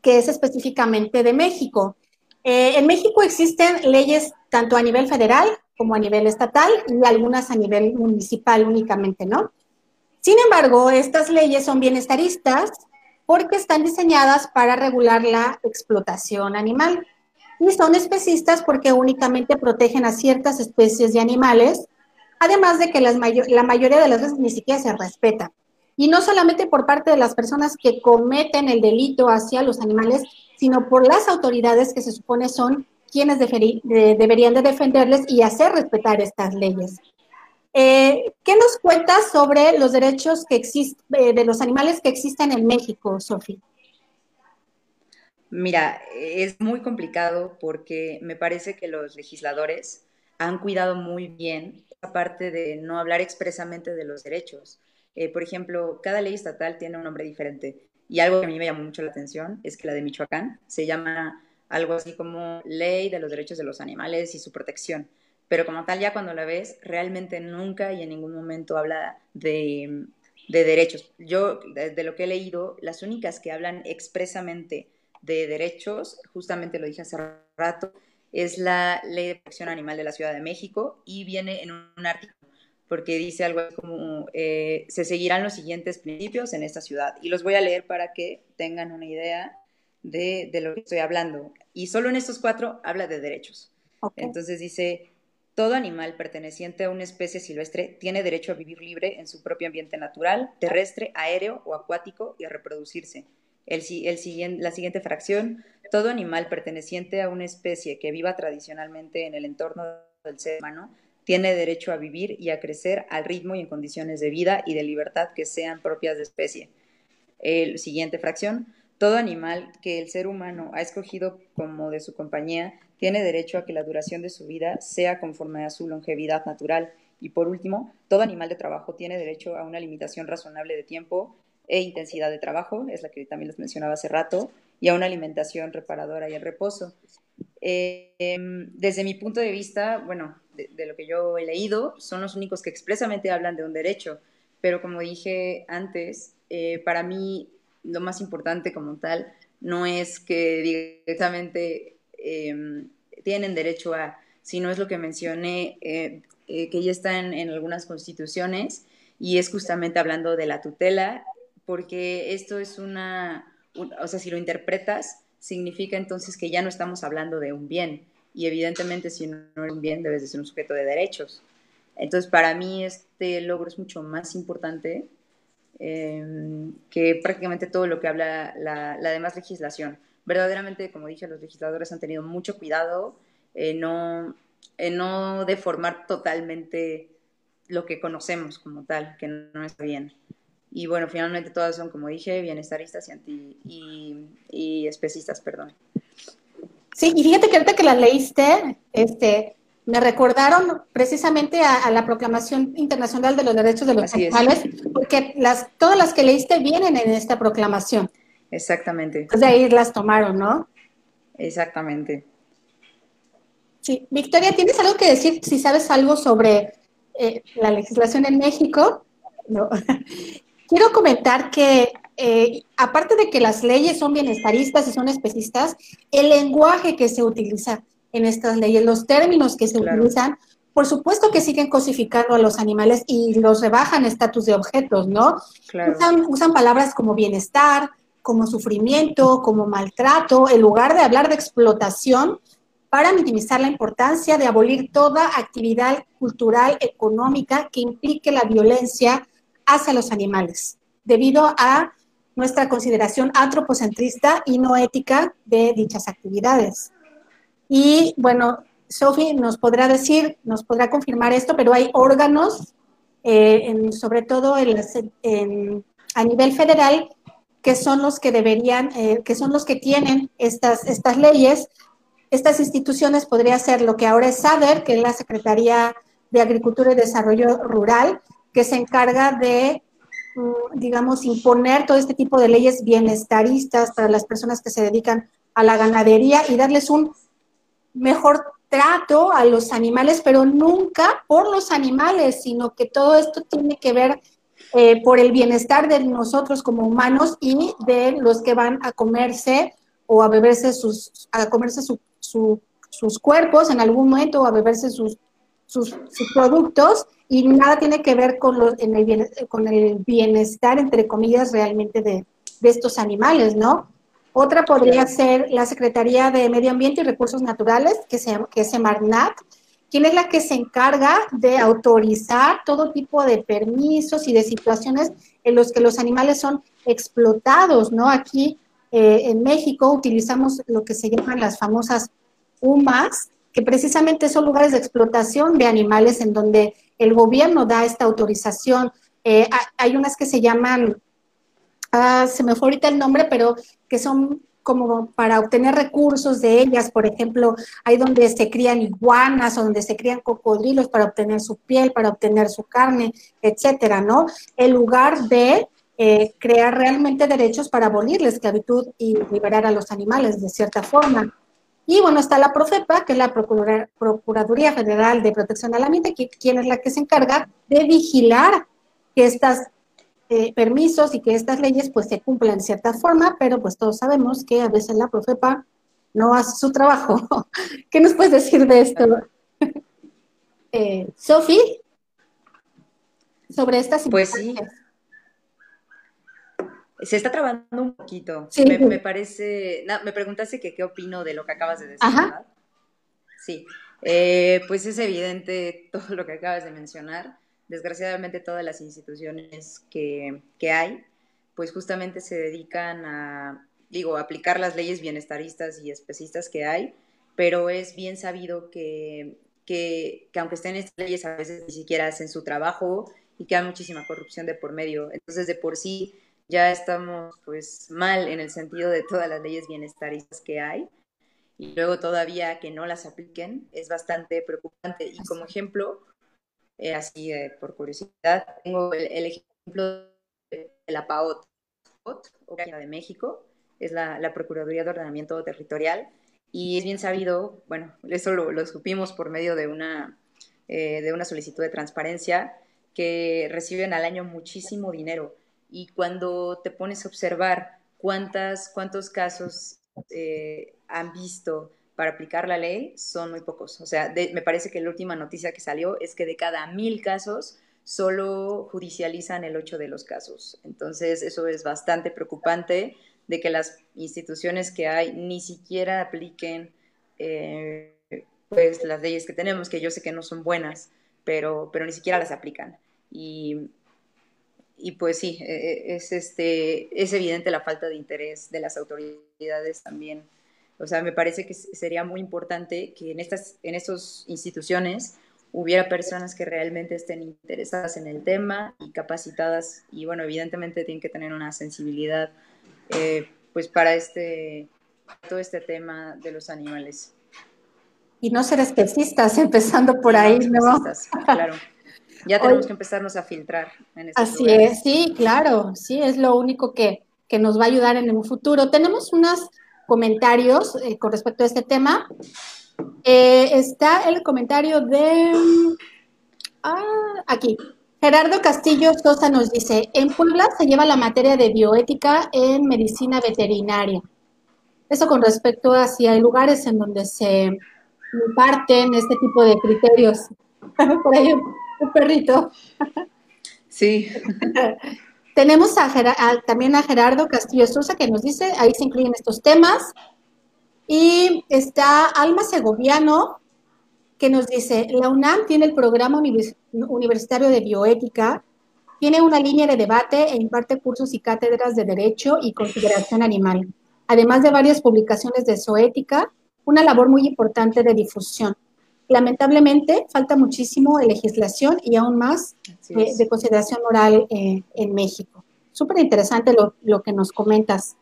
S1: que es específicamente de México. Eh, en México existen leyes tanto a nivel federal como a nivel estatal y algunas a nivel municipal únicamente, ¿no? Sin embargo, estas leyes son bienestaristas porque están diseñadas para regular la explotación animal y son especistas porque únicamente protegen a ciertas especies de animales, además de que la mayoría de las veces ni siquiera se respeta. Y no solamente por parte de las personas que cometen el delito hacia los animales, sino por las autoridades que se supone son quienes deberían de defenderles y hacer respetar estas leyes. Eh, ¿Qué nos cuentas sobre los derechos que eh, de los animales que existen en México, Sofía?
S2: Mira, es muy complicado porque me parece que los legisladores han cuidado muy bien esa parte de no hablar expresamente de los derechos. Eh, por ejemplo, cada ley estatal tiene un nombre diferente y algo que a mí me llamó mucho la atención es que la de Michoacán se llama algo así como Ley de los Derechos de los Animales y su Protección pero como tal ya cuando la ves, realmente nunca y en ningún momento habla de, derechos. Yo, de, lo que he leído, las únicas que hablan expresamente de derechos, justamente lo dije hace rato, es la Ley de Protección Animal de la Ciudad de México y viene en un, artículo porque dice algo como eh, se seguirán los siguientes principios en esta ciudad y los voy a leer para que tengan una idea de, lo que estoy hablando. Y solo en estos cuatro habla de derechos. Entonces dice, todo animal perteneciente a una especie silvestre tiene derecho a vivir libre en su propio ambiente natural, terrestre, aéreo o acuático y a reproducirse. El, la siguiente fracción, todo animal perteneciente a una especie que viva tradicionalmente en el entorno del ser humano tiene derecho a vivir y a crecer al ritmo y en condiciones de vida y de libertad que sean propias de especie. El siguiente fracción, todo animal que el ser humano ha escogido como de su compañía tiene derecho a que la duración de su vida sea conforme a su longevidad natural. Y por último, todo animal de trabajo tiene derecho a una limitación razonable de tiempo e intensidad de trabajo, es la que también les mencionaba hace rato, y a una alimentación reparadora y el reposo. Eh, em, desde mi punto de vista, bueno, de, lo que yo he leído, son los únicos que expresamente hablan de un derecho, pero como dije antes, eh, para mí lo más importante como tal no es que directamente em, tienen derecho a, sino es lo que mencioné, eh, que ya está en algunas constituciones y es justamente hablando de la tutela, porque esto es una, o sea, si lo interpretas, significa entonces que ya no estamos hablando de un bien. Y evidentemente si no es un bien, debes de ser un sujeto de derechos. Entonces, para mí este logro es mucho más importante em, que prácticamente todo lo que habla la, demás legislación. Verdaderamente, como dije, los legisladores han tenido mucho cuidado en no, no deformar totalmente lo que conocemos como tal, que no está bien. Y bueno, finalmente todas son, como dije, bienestaristas y, y, especistas, perdón.
S1: Sí, y fíjate que ahorita que las leíste, este, me recordaron precisamente a, la Proclamación Internacional de los Derechos de los Animales, porque las, todas las que leíste vienen en esta proclamación.
S2: Exactamente.
S1: Pues de ahí las tomaron, ¿no?
S2: Exactamente.
S1: Sí, Victoria, ¿tienes algo que decir si sabes algo sobre eh, la legislación en México. No. Quiero comentar que, eh, aparte de que las leyes son bienestaristas y son especistas, el lenguaje que se utiliza en estas leyes, los términos que se utilizan, por supuesto que siguen cosificando a los animales y los rebajan estatus de objetos, ¿no? Usan, usan palabras como bienestar, como sufrimiento, como maltrato, en lugar de hablar de explotación, para minimizar la importancia de abolir toda actividad cultural, económica que implique la violencia hacia los animales, debido a nuestra consideración antropocentrista y no ética de dichas actividades. Y bueno, Sophie nos podrá decir, nos podrá confirmar esto, pero hay órganos, eh, sobre todo a nivel federal, que son los que deberían, eh, que son los que tienen estas, estas leyes. Estas instituciones podría ser lo que ahora es SADER, que es la Secretaría de Agricultura y Desarrollo Rural, que se encarga de, mm, digamos, imponer todo este tipo de leyes bienestaristas para las personas que se dedican a la ganadería y darles un mejor trato a los animales, pero nunca por los animales, sino que todo esto tiene que ver eh, por el bienestar de nosotros como humanos y de los que van a comerse o a beberse sus, a comerse su, sus cuerpos en algún momento o a beberse sus, sus, productos y nada tiene que ver con, los, en el, con el bienestar, entre comillas, realmente de, de estos animales, ¿no? Otra podría ser la Secretaría de Medio Ambiente y Recursos Naturales, que, se, que es Semarnat, quien es la que se encarga de autorizar todo tipo de permisos y de situaciones en los que los animales son explotados, ¿no? Aquí eh, en México utilizamos lo que se llaman las famosas UMAS, que precisamente son lugares de explotación de animales en donde el gobierno da esta autorización. Eh, hay unas que se llaman, ah, se me fue ahorita el nombre, pero que son como para obtener recursos de ellas, por ejemplo, hay donde se crían iguanas o donde se crían cocodrilos para obtener su piel, para obtener su carne, etcétera, ¿no? En lugar de eh, crear realmente derechos para abolir la esclavitud y liberar a los animales de cierta forma. Y bueno, está la Profepa, que es la Procuraduría Federal de Protección al Ambiente, quien es la que se encarga de vigilar que estos eh, permisos y que estas leyes pues se cumplan de cierta forma, pero pues todos sabemos que a veces la Profepa no hace su trabajo. ¿Qué nos puedes decir de esto? eh, Sofi, sobre estas
S2: Pues sí. Se está trabando un poquito. Sí. Me, parece. me preguntaste que qué opino de lo que acabas de decir, ¿verdad? Sí. Eh, pues es evidente todo lo que acabas de mencionar. Desgraciadamente, todas las instituciones que, que hay, pues justamente se dedican a, digo, aplicar las leyes bienestaristas y especistas que hay, pero es bien sabido que, que, que, aunque estén estas leyes, a veces ni siquiera hacen su trabajo y que hay muchísima corrupción de por medio. Entonces, de por sí, ya estamos pues mal en el sentido de todas las leyes bienestaristas que hay y luego todavía que no las apliquen es bastante preocupante. Y como ejemplo, eh, así eh, por curiosidad, tengo el, ejemplo de la PAOT, de México, es la, Procuraduría de Ordenamiento Territorial. Y es bien sabido, bueno, eso lo, supimos por medio de una, eh, de una solicitud de transparencia, que reciben al año muchísimo dinero. Y cuando te pones a observar cuántas, cuántos casos eh, han visto para aplicar la ley, son muy pocos. O sea, me parece que la última noticia que salió es que de cada mil casos, solo judicializan el 8 de los casos. Entonces, eso es bastante preocupante de que las instituciones que hay ni siquiera apliquen eh, pues las leyes que tenemos, que yo sé que no son buenas, pero, pero ni siquiera las aplican. Y, y pues sí, e, e, es, este, es evidente la falta de interés de las autoridades también. O sea, me parece que sería muy importante que en estas en estas instituciones hubiera personas que realmente estén interesadas en el tema y capacitadas y bueno, evidentemente tienen que tener una sensibilidad eh, pues para este, todo este tema de los animales.
S1: Y no ser especistas, empezando por ahí, ¿no?
S2: Claro. Ya tenemos que empezarnos a filtrar.
S1: En así es, sí, claro, sí, es lo único que, que, nos va a ayudar en un futuro. Tenemos unos comentarios eh, con respecto a este tema. Eh, está el comentario de... Ah, aquí. Gerardo Castillo Sosa nos dice, en Puebla se lleva la materia de bioética en medicina veterinaria. Eso con respecto a si hay lugares en donde se imparten este tipo de criterios. Por ahí un, perrito.
S2: Sí.
S1: Tenemos también a Gerardo Castillo Sosa que nos dice, ahí se incluyen estos temas. Y está Alma Segoviano, que nos dice, la UNAM tiene el programa universitario de bioética, tiene una línea de debate e imparte cursos y cátedras de derecho y consideración animal, además de varias publicaciones de zoética, una labor muy importante de difusión. Lamentablemente, falta muchísimo de legislación y aún más de consideración oral eh, en México. Súper interesante lo, lo que nos comentas,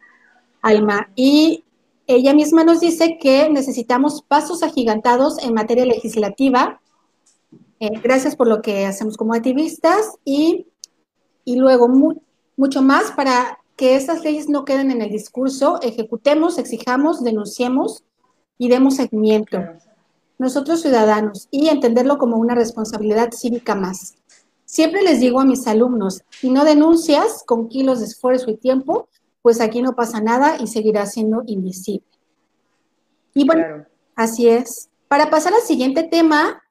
S1: Alma. Y ella misma nos dice que necesitamos pasos agigantados en materia legislativa. Eh, gracias por lo que hacemos como activistas y, luego mucho más para que estas leyes no queden en el discurso, ejecutemos, exijamos, denunciemos y demos seguimiento. Nosotros ciudadanos y entenderlo como una responsabilidad cívica más. Siempre les digo a mis alumnos, si no denuncias con kilos de esfuerzo y tiempo, pues aquí no pasa nada y seguirá siendo invisible. Y bueno, así es. Para pasar al siguiente tema,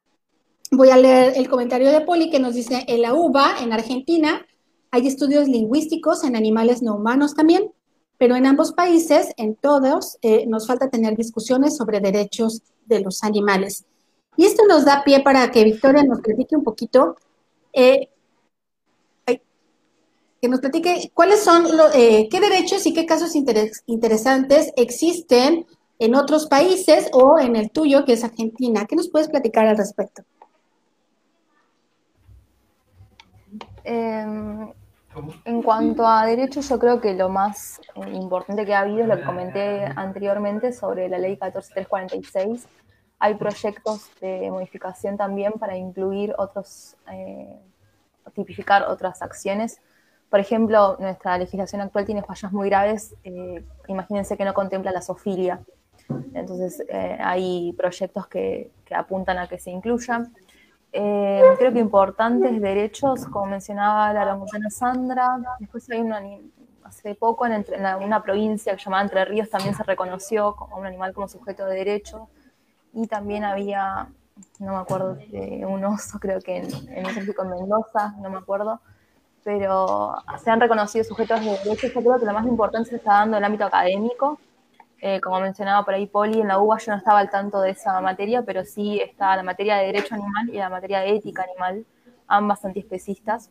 S1: voy a leer el comentario de Poli que nos dice, en la UBA, en Argentina, hay estudios lingüísticos en animales no humanos también, pero en ambos países, en todos, eh, nos falta tener discusiones sobre derechos de los animales. Y esto nos da pie para que Victoria nos platique un poquito eh, que nos platique cuáles son, eh, qué derechos y qué casos interesantes existen en otros países o en el tuyo, que es Argentina. ¿Qué nos puedes platicar al respecto?
S3: Em, en cuanto a derechos, yo creo que lo más importante que ha habido es lo que comenté anteriormente sobre la ley 14346. Hay proyectos de modificación también para incluir otros, eh, tipificar otras acciones por ejemplo, nuestra legislación actual tiene fallas muy graves. Eh, imagínense que no contempla la sofilia. Entonces, eh, hay proyectos que, apuntan a que se incluyan. Eh, creo que importantes derechos, como mencionaba la laguna Sandra. Después hay una, hace poco en, una provincia llamada Entre Ríos también se reconoció como un animal como sujeto de derecho. Y también había, no me acuerdo, de un oso, creo que en, en México, en Mendoza, no me acuerdo, pero se han reconocido sujetos de derechos. Yo creo que lo más importante se está dando en el ámbito académico. Eh, como mencionaba por ahí Poli, en la UBA yo no estaba al tanto de esa materia, pero sí está la materia de derecho animal y la materia de ética animal, ambas antiespecistas.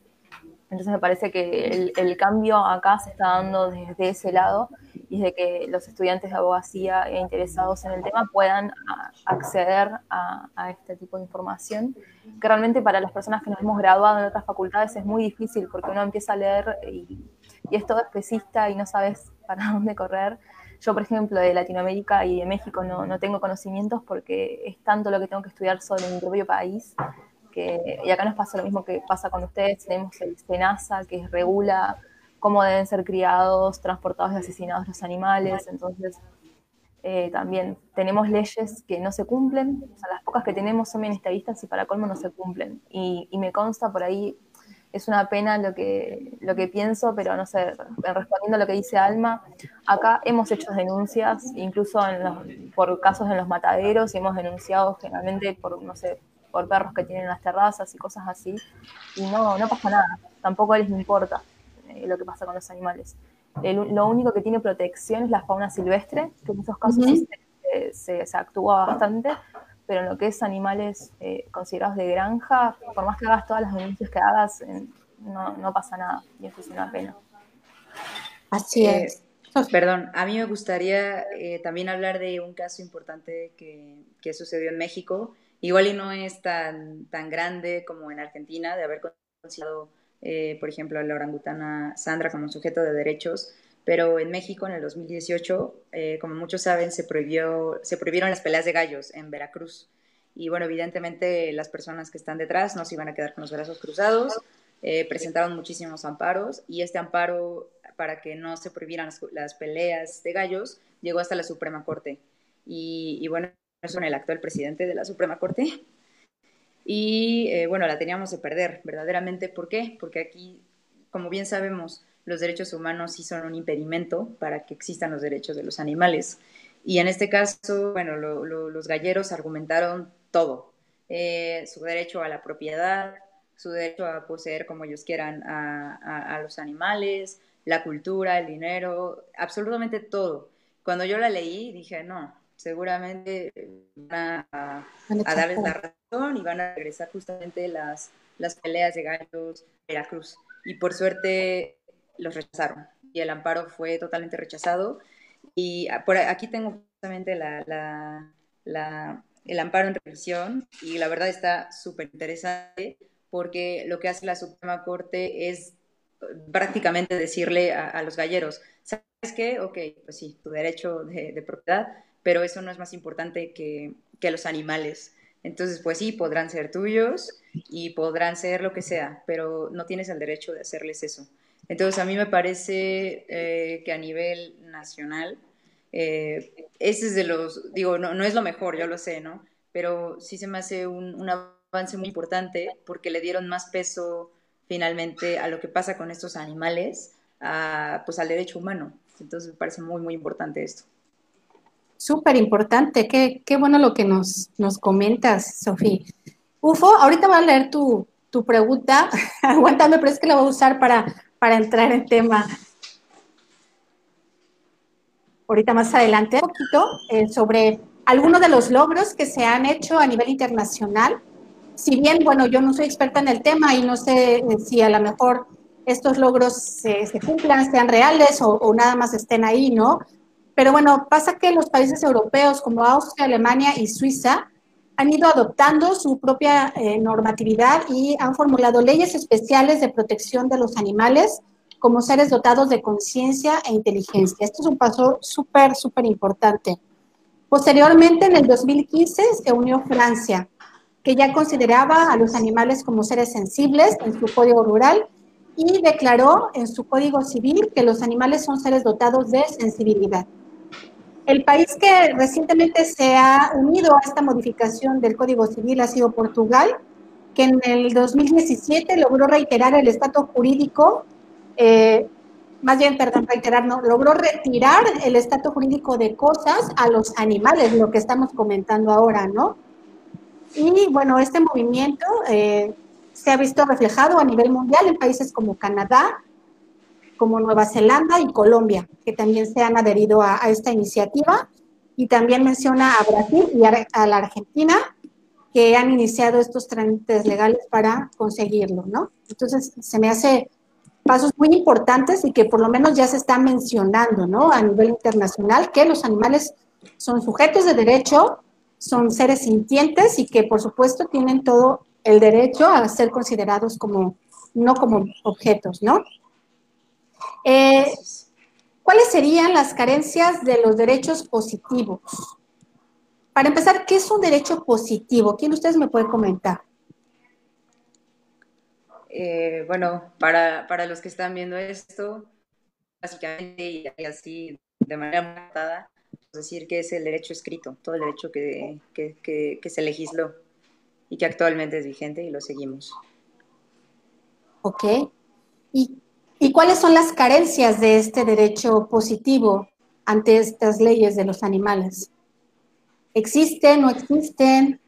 S3: Entonces me parece que el, cambio acá se está dando desde ese lado y de que los estudiantes de abogacía e interesados en el tema puedan acceder a, este tipo de información, que realmente para las personas que nos hemos graduado en otras facultades es muy difícil porque uno empieza a leer y, es todo especista y no sabes para dónde correr. Yo, por ejemplo, de Latinoamérica y de México no, no tengo conocimientos porque es tanto lo que tengo que estudiar sobre mi propio país y acá nos pasa lo mismo que pasa con ustedes, tenemos el SENASA que regula cómo deben ser criados, transportados y asesinados los animales. Entonces, eh, también tenemos leyes que no se cumplen, o sea, las pocas que tenemos son bien y para colmo no se cumplen. Y, y me consta por ahí es una pena lo que, lo que pienso, pero no sé, respondiendo a lo que dice Alma, acá hemos hecho denuncias, incluso por casos en los mataderos, y hemos denunciado generalmente por, no sé, por perros que tienen las terrazas y cosas así, y no, no pasa nada, tampoco a les importa eh, lo que pasa con los animales. lo único que tiene protección es la fauna silvestre, que en esos casos se, se actúa bastante, pero en lo que es animales eh, considerados de granja, por más que hagas todas las denuncias que hagas, no, pasa nada y eso es una pena.
S1: Así eh, es.
S2: Perdón, a mí me gustaría eh, también hablar de un caso importante que, sucedió en México. Igual y no es tan, tan grande como en Argentina, de haber considerado, por ejemplo, a la orangutana Sandra como sujeto de derechos, pero en México en el 2018, eh, como muchos saben, se, prohibió, se prohibieron las peleas de gallos en Veracruz. Y bueno, evidentemente las personas que están detrás no se iban a quedar con los brazos cruzados, eh, presentaron muchísimos amparos y este amparo para que no se prohibieran las, peleas de gallos llegó hasta la Suprema Corte. Y, y bueno, eso en el actual presidente de la Suprema Corte. Y eh, bueno, la teníamos que perder, verdaderamente. ¿Por qué? Porque aquí, como bien sabemos, los derechos humanos sí son un impedimento para que existan los derechos de los animales. Y en este caso, bueno, los galleros argumentaron todo. Eh, su derecho a la propiedad, su derecho a poseer como ellos quieran a, los animales, la cultura, el dinero, absolutamente todo. Cuando yo la leí dije, no, seguramente van a, darles la razón y van a regresar justamente las, las peleas de gallos Veracruz. Y por suerte los rechazaron y el amparo fue totalmente rechazado. Y ah, por aquí tengo justamente el amparo en revisión y la verdad está súper interesante porque lo que hace la Suprema Corte es prácticamente decirle a, los galleros, ¿sabes qué? Ok, pues sí, tu derecho de, propiedad, pero eso no es más importante que, que los animales. Entonces, pues sí, podrán ser tuyos y podrán ser lo que sea, pero no tienes el derecho de hacerles eso. Entonces, a mí me parece eh, que a nivel nacional, eh, ese es de los, digo, no, no es lo mejor, yo lo sé, ¿no? Pero sí se me hace un, un avance muy importante porque le dieron más peso finalmente a lo que pasa con estos animales, a, pues al derecho humano. Entonces me parece muy, muy importante esto.
S1: Súper importante, qué, qué, bueno lo que nos, nos comentas, Sofía. Ufo, ahorita voy a leer tu, tu pregunta, aguántame, pero es que la voy a usar para, para entrar en tema ahorita más adelante, un poquito eh, sobre algunos de los logros que se han hecho a nivel internacional. Si bien, bueno, yo no soy experta en el tema y no sé eh, si a lo mejor estos logros se, cumplan, sean reales o, o, nada más estén ahí, ¿no? Pero bueno, pasa que los países europeos como Austria, Alemania y Suiza han ido adoptando su propia eh, normatividad y han formulado leyes especiales de protección de los animales como seres dotados de conciencia e inteligencia. Esto es un paso súper, súper importante. Posteriormente, en el 2015, se unió Francia, que ya consideraba a los animales como seres sensibles en su código rural y declaró en su código civil que los animales son seres dotados de sensibilidad. El país que recientemente se ha unido a esta modificación del Código Civil ha sido Portugal, que en el 2017 logró reiterar el estatus jurídico, eh, más bien, perdón, reiterar, no, logró retirar el estatus jurídico de cosas a los animales, lo que estamos comentando ahora, ¿no? Y bueno, este movimiento eh, se ha visto reflejado a nivel mundial en países como Canadá, como Nueva Zelanda y Colombia, que también se han adherido a, esta iniciativa. Y también menciona a Brasil y a, la Argentina, que han iniciado estos trámites legales para conseguirlo, ¿no? Entonces, se me hace pasos muy importantes y que por lo menos ya se está mencionando, ¿no? A nivel internacional, que los animales son sujetos de derecho, son seres sintientes y que por supuesto tienen todo el derecho a ser considerados como, no como objetos, ¿no? Eh, ¿Cuáles serían las carencias de los derechos positivos? Para empezar, ¿qué es un derecho positivo? ¿Quién de ustedes me puede comentar?
S2: Eh, bueno, para, los que están viendo esto, básicamente, y así de manera muy decir que es el derecho escrito, todo el derecho que, que, que, se legisló y que actualmente es vigente y lo seguimos.
S1: Ok. ¿Y, ¿Y cuáles son las carencias de este derecho positivo ante estas leyes de los animales? ¿Existen, no existen?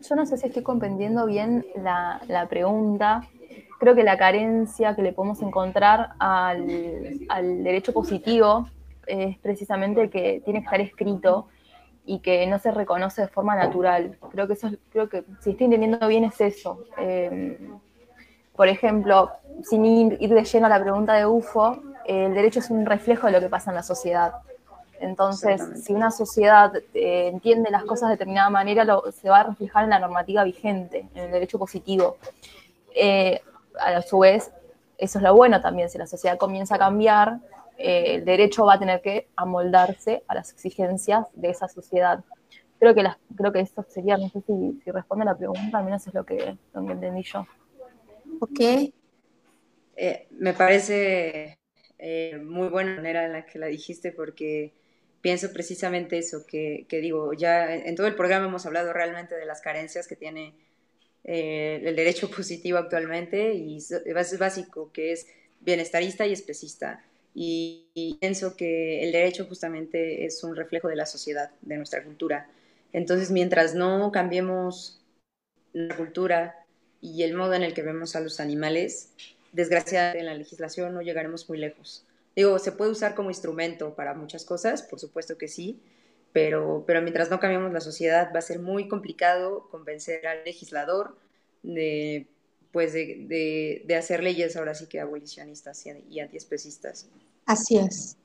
S3: Yo no sé si estoy comprendiendo bien la, la pregunta creo que la carencia que le podemos encontrar al, derecho positivo es precisamente que tiene que estar escrito y que no se reconoce de forma natural. Creo que eso, creo que si estoy entendiendo bien es eso. Em, por ejemplo, sin ir, de lleno a la pregunta de UFO, el derecho es un reflejo de lo que pasa en la sociedad. Entonces, si una sociedad eh, entiende las cosas de determinada manera, se va a reflejar en la normativa vigente, en el derecho positivo. Eh, a su vez, eso es lo bueno también, si la sociedad comienza a cambiar, eh, el derecho va a tener que amoldarse a las exigencias de esa sociedad. Creo que, creo que esto sería, no sé si, responde a la pregunta, al menos es lo que, entendí yo.
S1: Ok.
S2: Eh, me parece eh, muy buena manera en la que la dijiste porque pienso precisamente eso, que, que digo, ya en todo el programa hemos hablado realmente de las carencias que tiene eh, el derecho positivo actualmente y es básico que es bienestarista y especista. Y, pienso que el derecho justamente es un reflejo de la sociedad, de nuestra cultura. Entonces, mientras no cambiemos la cultura y el modo en el que vemos a los animales, desgraciadamente en la legislación no llegaremos muy lejos. Digo, se puede usar como instrumento para muchas cosas, por supuesto que sí, pero, pero mientras no cambiemos la sociedad va a ser muy complicado convencer al legislador de, pues de, de, hacer leyes ahora sí que abolicionistas y, antiespecistas.
S1: Así es.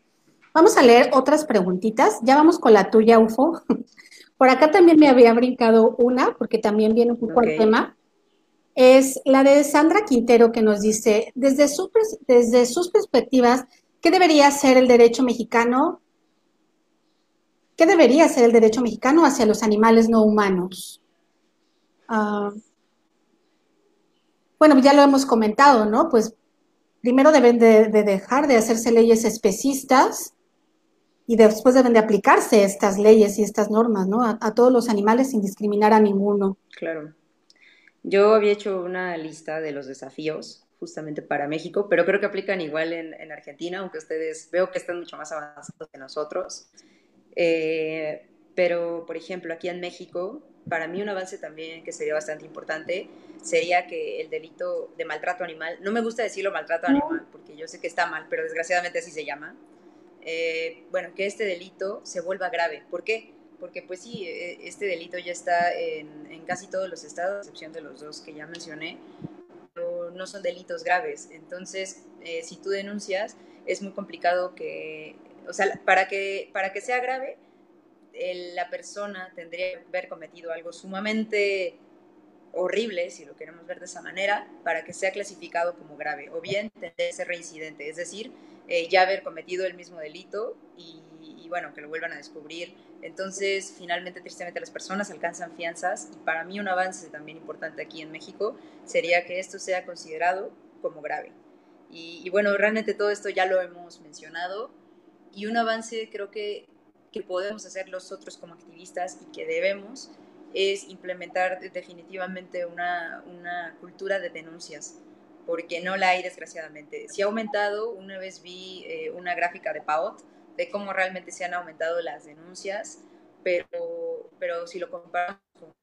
S1: Vamos a leer otras preguntitas. Ya vamos con la tuya, UFO. Por acá también me había brincado una, porque también viene un poco el tema. Es la de Sandra Quintero que nos dice, desde, desde sus perspectivas, ¿qué debería ser el derecho mexicano ¿Qué debería ser el derecho mexicano hacia los animales no humanos? Ah, bueno, ya lo hemos comentado, ¿no? Pues primero deben de, dejar de hacerse leyes especistas y después deben de aplicarse estas leyes y estas normas, ¿no? A, todos los animales sin discriminar a ninguno.
S2: Claro. Yo había hecho una lista de los desafíos justamente para México, pero creo que aplican igual en, en Argentina, aunque ustedes veo que están mucho más avanzados que nosotros. Eh, pero, por ejemplo, aquí en México, para mí un avance también que sería bastante importante sería que el delito de maltrato animal, no me gusta decirlo maltrato animal, porque yo sé que está mal, pero desgraciadamente así se llama, eh, bueno, que este delito se vuelva grave. ¿Por qué? Porque pues sí, e, este delito ya está en, en casi todos los estados, a excepción de los dos que ya mencioné, pero no son delitos graves. Entonces, eh, si tú denuncias, es muy complicado que o sea, para que, para que sea grave, la persona tendría que haber cometido algo sumamente horrible, si lo queremos ver de esa manera, para que sea clasificado como grave, o bien tendría que ser reincidente, es decir, eh, ya haber cometido el mismo delito y, bueno, que lo vuelvan a descubrir. Entonces, finalmente, tristemente, las personas alcanzan fianzas y para mí un avance también importante aquí en México sería que esto sea considerado como grave. Y, y bueno, realmente todo esto ya lo hemos mencionado, y un avance creo que, que podemos hacer nosotros como activistas y que debemos es implementar definitivamente una, una cultura de denuncias, porque no la hay desgraciadamente. Si ha aumentado, una vez vi eh, una gráfica de PAOT de cómo realmente se han aumentado las denuncias, pero, pero si lo comparamos con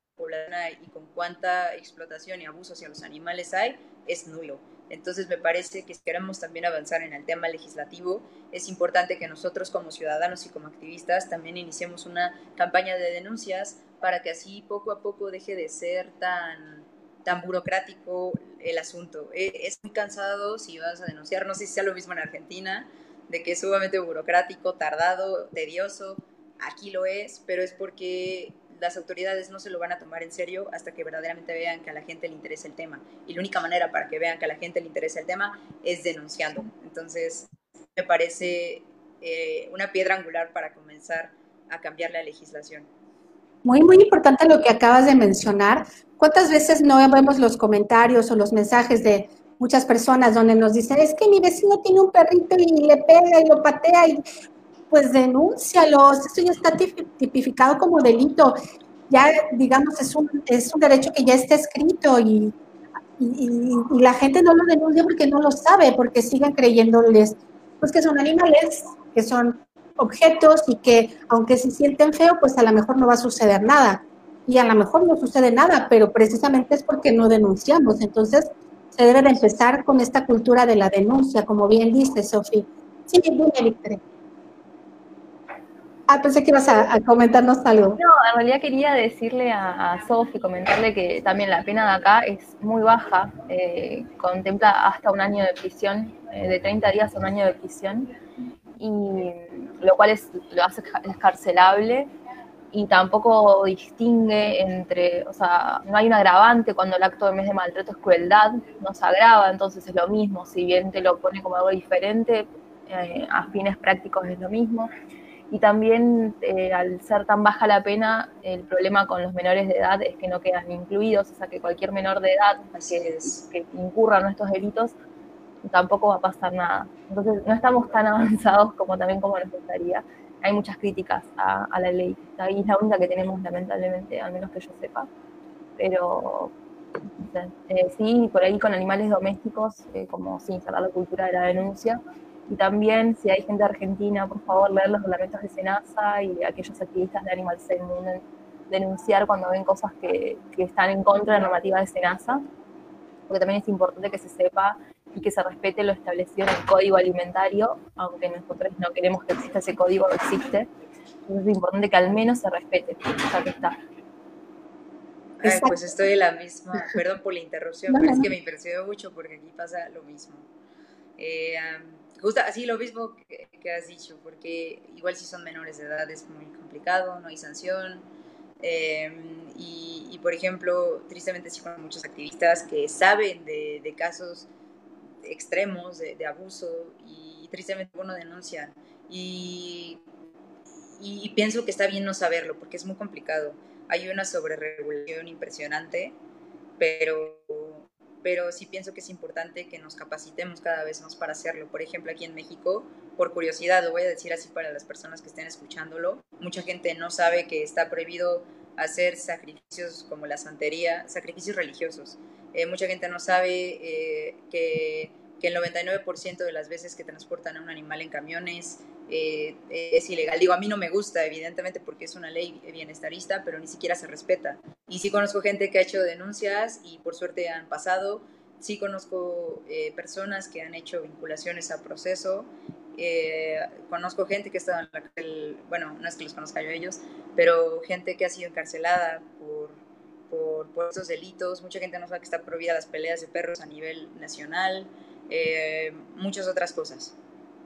S2: y con cuánta explotación y abuso hacia los animales hay, es nulo. Entonces me parece que si queremos también avanzar en el tema legislativo, es importante que nosotros como ciudadanos y como activistas también iniciemos una campaña de denuncias para que así poco a poco deje de ser tan, tan burocrático el asunto. E, es muy cansado si vas a denunciar, no sé si sea lo mismo en Argentina, de que es sumamente burocrático, tardado, tedioso. Aquí lo es, pero es porque las autoridades no se lo van a tomar en serio hasta que verdaderamente vean que a la gente le interesa el tema. Y la única manera para que vean que a la gente le interesa el tema es denunciando. Entonces, me parece eh, una piedra angular para comenzar a cambiar la legislación.
S1: Muy, muy importante lo que acabas de mencionar. ¿Cuántas veces no vemos los comentarios o los mensajes de muchas personas donde nos dicen, es que mi vecino tiene un perrito y le pega y lo patea y pues denúncialos, eso ya está tipificado como delito, ya digamos es un, es un derecho que ya está escrito y, y, la gente no lo denuncia porque no lo sabe, porque siguen creyéndoles pues que son animales, que son objetos y que aunque se sienten feo, pues a lo mejor no va a suceder nada. Y a lo mejor no sucede nada, pero precisamente es porque no denunciamos. Entonces, se debe de empezar con esta cultura de la denuncia, como bien dice Sofía. Sí, dime, Victoria. Ah, pensé que ibas a, comentarnos algo.
S3: No, en realidad quería decirle a, a Sofi, comentarle que también la pena de acá es muy baja, eh, contempla hasta un año de prisión, eh, de 30 días a un año de prisión, y lo cual es, lo hace escarcelable y tampoco distingue entre, o sea, no hay un agravante cuando el acto de mes de maltrato es crueldad, no se agrava, entonces es lo mismo, si bien te lo pone como algo diferente, eh, a fines prácticos es lo mismo. Y también eh, al ser tan baja la pena, el problema con los menores de edad es que no quedan incluidos, o sea que cualquier menor de edad que, que incurra en estos delitos tampoco va a pasar nada. Entonces no estamos tan avanzados como también como nos gustaría hay muchas críticas a, la ley. Ahí es la única que tenemos, lamentablemente, al menos que yo sepa. Pero eh, sí, por ahí con animales domésticos, eh, como sin cerrar la cultura de la denuncia. Y también, si hay gente argentina, por favor, leer los reglamentos de SENASA y aquellos activistas de Animal Cell denunciar cuando ven cosas que, que están en contra de la normativa de SENASA, porque también es importante que se sepa y que se respete lo establecido en el código alimentario, aunque nosotros no queremos que exista ese código, no existe. Entonces es importante que al menos se respete, ya que está.
S2: pues estoy en la misma, perdón por la interrupción, pero es que me impresionó mucho porque aquí pasa lo mismo. Eh, justo así lo mismo que, has dicho, porque igual si son menores de edad es muy complicado, no hay sanción. Em, y, por ejemplo, tristemente sí con muchos activistas que saben de, de casos extremos de, abuso y tristemente uno denuncia. Y, y, pienso que está bien no saberlo porque es muy complicado. Hay una sobreregulación impresionante, pero, pero sí pienso que es importante que nos capacitemos cada vez más para hacerlo. Por ejemplo, aquí en México, por curiosidad, lo voy a decir así para las personas que estén escuchándolo, mucha gente no sabe que está prohibido hacer sacrificios como la santería, sacrificios religiosos. Eh, mucha gente no sabe eh, que, el 99% de las veces que transportan a un animal en camiones eh, es ilegal. Digo, a mí no me gusta, evidentemente, porque es una ley bienestarista, pero ni siquiera se respeta. Y sí conozco gente que ha hecho denuncias y por suerte han pasado. Sí conozco personas que han hecho vinculaciones a proceso conozco gente que ha estado en la cárcel, bueno, no es que los conozca yo a ellos, pero gente que ha sido encarcelada por por, estos delitos. Mucha gente no sabe que está prohibida las peleas de perros a nivel nacional, eh, muchas otras cosas.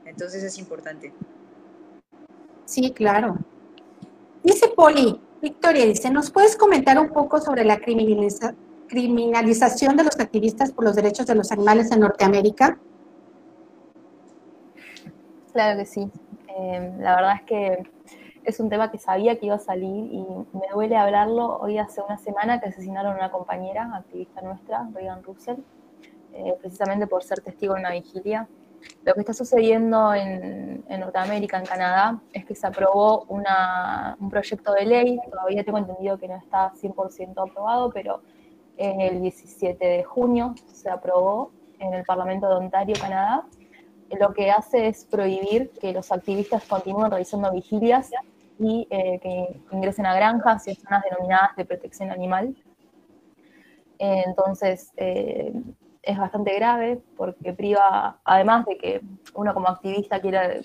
S2: Entonces es importante.
S1: Sí, claro. Dice Poli, Victoria dice, ¿nos puedes comentar un poco sobre la criminalización de los activistas por los derechos de los animales en Norteamérica?
S3: Claro que sí. Eh, la verdad es que es un tema que sabía que iba a salir y me duele hablarlo. Hoy hace una semana que asesinaron a una compañera, activista nuestra, Reagan Russell, eh, precisamente por ser testigo en una vigilia. Lo que está sucediendo en, Norteamérica, en Canadá, es que se aprobó un proyecto de ley, todavía tengo entendido que no está 100% aprobado, pero en el 17 de junio se aprobó en el Parlamento de Ontario, Canadá, lo que hace es prohibir que los activistas continúen realizando vigilias y eh, que ingresen a granjas y a zonas denominadas de protección animal. entonces, eh, es bastante grave porque priva, además de que uno como activista quiera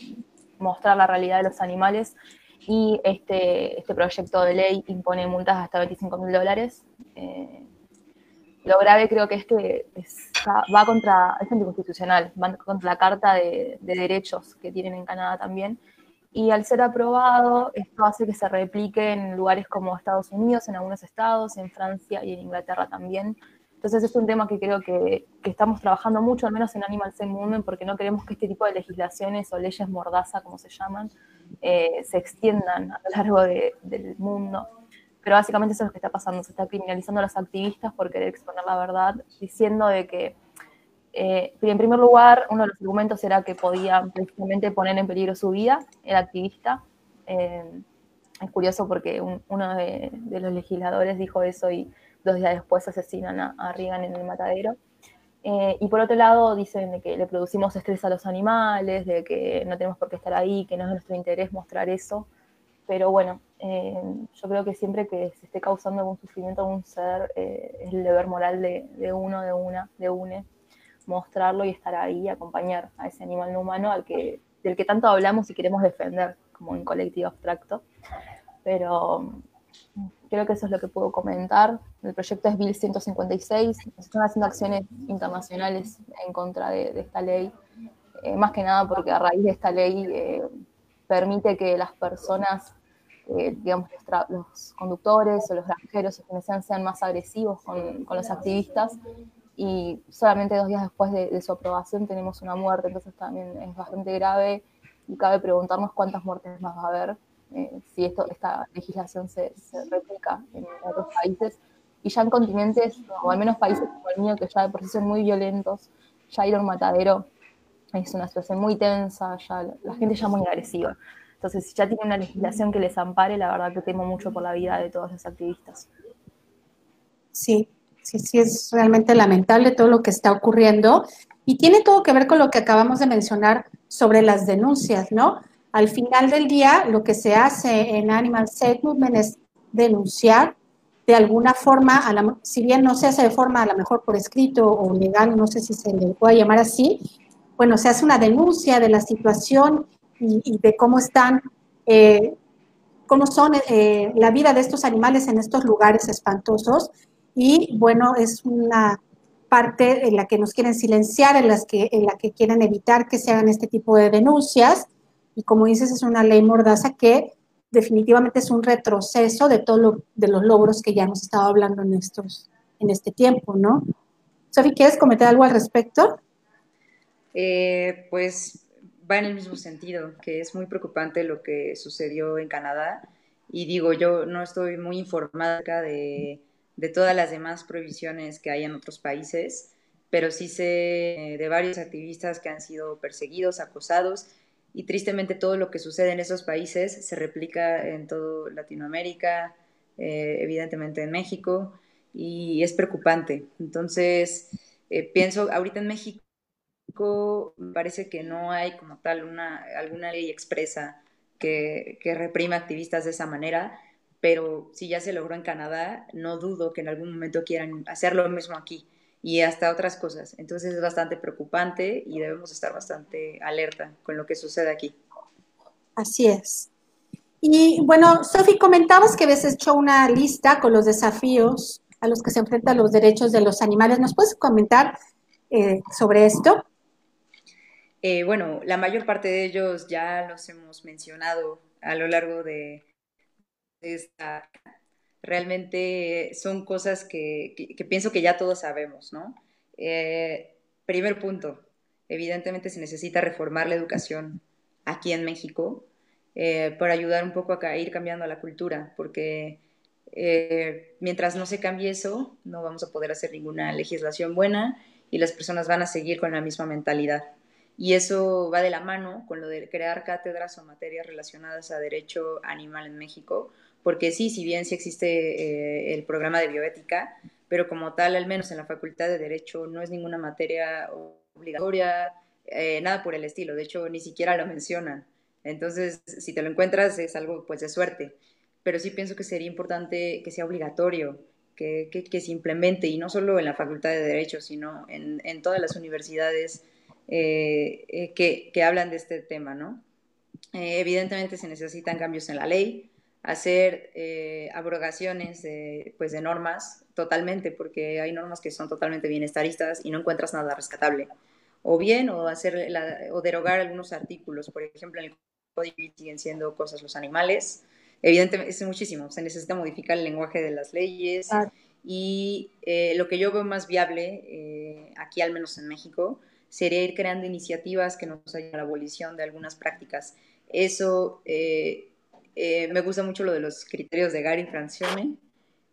S3: mostrar la realidad de los animales, y este, este proyecto de ley impone multas hasta 25 mil dólares. Eh, lo grave creo que es que va contra, es anticonstitucional, va contra la Carta de, de Derechos que tienen en Canadá también, y al ser aprobado, esto hace que se replique en lugares como Estados Unidos, en algunos estados, en Francia y en Inglaterra también. Entonces es un tema que creo que, estamos trabajando mucho, al menos en Animal Save Movement, porque no queremos que este tipo de legislaciones o leyes mordaza, como se llaman, eh, se extiendan a lo largo del mundo. Pero básicamente eso es lo que está pasando, se está criminalizando a los activistas por querer exponer la verdad, diciendo de que Eh, en primer lugar, uno de los argumentos era que podía precisamente poner en peligro su vida, el activista. Eh, es curioso porque uno de, los legisladores dijo eso y dos días después asesinan a, a Reagan en el matadero. Eh, y por otro lado, dicen de que le producimos estrés a los animales, de que no tenemos por qué estar ahí, que no es nuestro interés mostrar eso. Pero bueno, yo creo que siempre que se esté causando algún sufrimiento a un ser, es el deber moral de, de uno, de una, de une, mostrarlo y estar ahí, acompañar a ese animal no humano al que, del que tanto hablamos y queremos defender como un colectivo abstracto. Pero mm, creo que eso es lo que puedo comentar. El proyecto es Bill 156. Se están haciendo acciones internacionales en contra de, esta ley, eh, más que nada porque a raíz de esta ley eh, permite que las personas, eh, digamos, los, conductores o los granjeros o quienes sean, sean más agresivos con los activistas y solamente dos días después de, su aprobación tenemos una muerte, entonces también es bastante grave y cabe preguntarnos cuántas muertes más va a haber eh, si esto, esta legislación se, replica en otros países y ya en continentes, o al menos países como el mío, que ya de por sí son muy violentos, ya ir a un matadero es una situación muy tensa, ya la gente ya muy agresiva. Entonces, si ya tiene una legislación que les ampare, la verdad que temo mucho por la vida de todos los activistas.
S1: Sí, sí, sí es realmente lamentable todo lo que está ocurriendo y tiene todo que ver con lo que acabamos de mencionar sobre las denuncias, ¿no? Al final del día, lo que se hace en Animal Safe Movement es denunciar de alguna forma, si bien no se hace de forma a lo mejor por escrito o legal, no sé si se le puede llamar así, bueno, se hace una denuncia de la situación y, de cómo están, eh, cómo son eh, la vida de estos animales en estos lugares espantosos y bueno, es una parte en la que nos quieren silenciar, en, las que, en la que quieren evitar que se hagan este tipo de denuncias y como dices, es una ley mordaza que definitivamente es un retroceso de todos de los logros que ya hemos estado hablando en, estos, en este tiempo, ¿no? Sofi, ¿quieres comentar algo al respecto?
S2: Eh, pues va en el mismo sentido, que es muy preocupante lo que sucedió en Canadá. Y digo, yo no estoy muy informada de de todas las demás prohibiciones que hay en otros países, pero sí sé de varios activistas que han sido perseguidos, acosados, y tristemente todo lo que sucede en esos países se replica en toda Latinoamérica, eh, evidentemente en México, y es preocupante. Entonces, eh, pienso, ahorita en México parece que no hay como tal una, alguna ley expresa que, que reprima activistas de esa manera, pero si ya se logró en Canadá, no dudo que en algún momento quieran hacer lo mismo aquí y hasta otras cosas. Entonces es bastante preocupante y debemos estar bastante alerta con lo que sucede aquí.
S1: Así es. Y bueno, Sofi, comentabas que habías hecho una lista con los desafíos a los que se enfrentan los derechos de los animales. ¿Nos puedes comentar eh, sobre esto?
S2: Eh, bueno, la mayor parte de ellos ya los hemos mencionado a lo largo de, esta, realmente son cosas que, pienso que ya todos sabemos, ¿no? Eh, primer punto, evidentemente se necesita reformar la educación aquí en México eh, para ayudar un poco a ir cambiando la cultura, porque eh, mientras no se cambie eso, no vamos a poder hacer ninguna legislación buena y las personas van a seguir con la misma mentalidad. Y eso va de la mano con lo de crear cátedras o materias relacionadas a derecho animal en México, porque sí, si bien sí existe eh, el programa de bioética, pero como tal, al menos en la Facultad de Derecho, no es ninguna materia obligatoria, eh, nada por el estilo, de hecho, ni siquiera lo mencionan. Entonces, si te lo encuentras, es algo pues de suerte, pero sí pienso que sería importante que sea obligatorio, que, que, se implemente, y no solo en la Facultad de Derecho, sino en, en todas las universidades eh, que, que, hablan de este tema, ¿no? evidentemente se necesitan cambios en la ley, hacer eh, abrogaciones de, pues de normas totalmente, porque hay normas que son totalmente bienestaristas y no encuentras nada rescatable. O bien, o, hacer o derogar algunos artículos, por ejemplo, en el Código siguen siendo cosas los animales. Evidentemente, es muchísimo, se necesita modificar el lenguaje de las leyes. Y eh, lo que yo veo más viable, eh, aquí al menos en México, sería ir creando iniciativas que nos ayuden a la abolición de algunas prácticas. Eso eh, eh, me gusta mucho lo de los criterios de Gary Francione.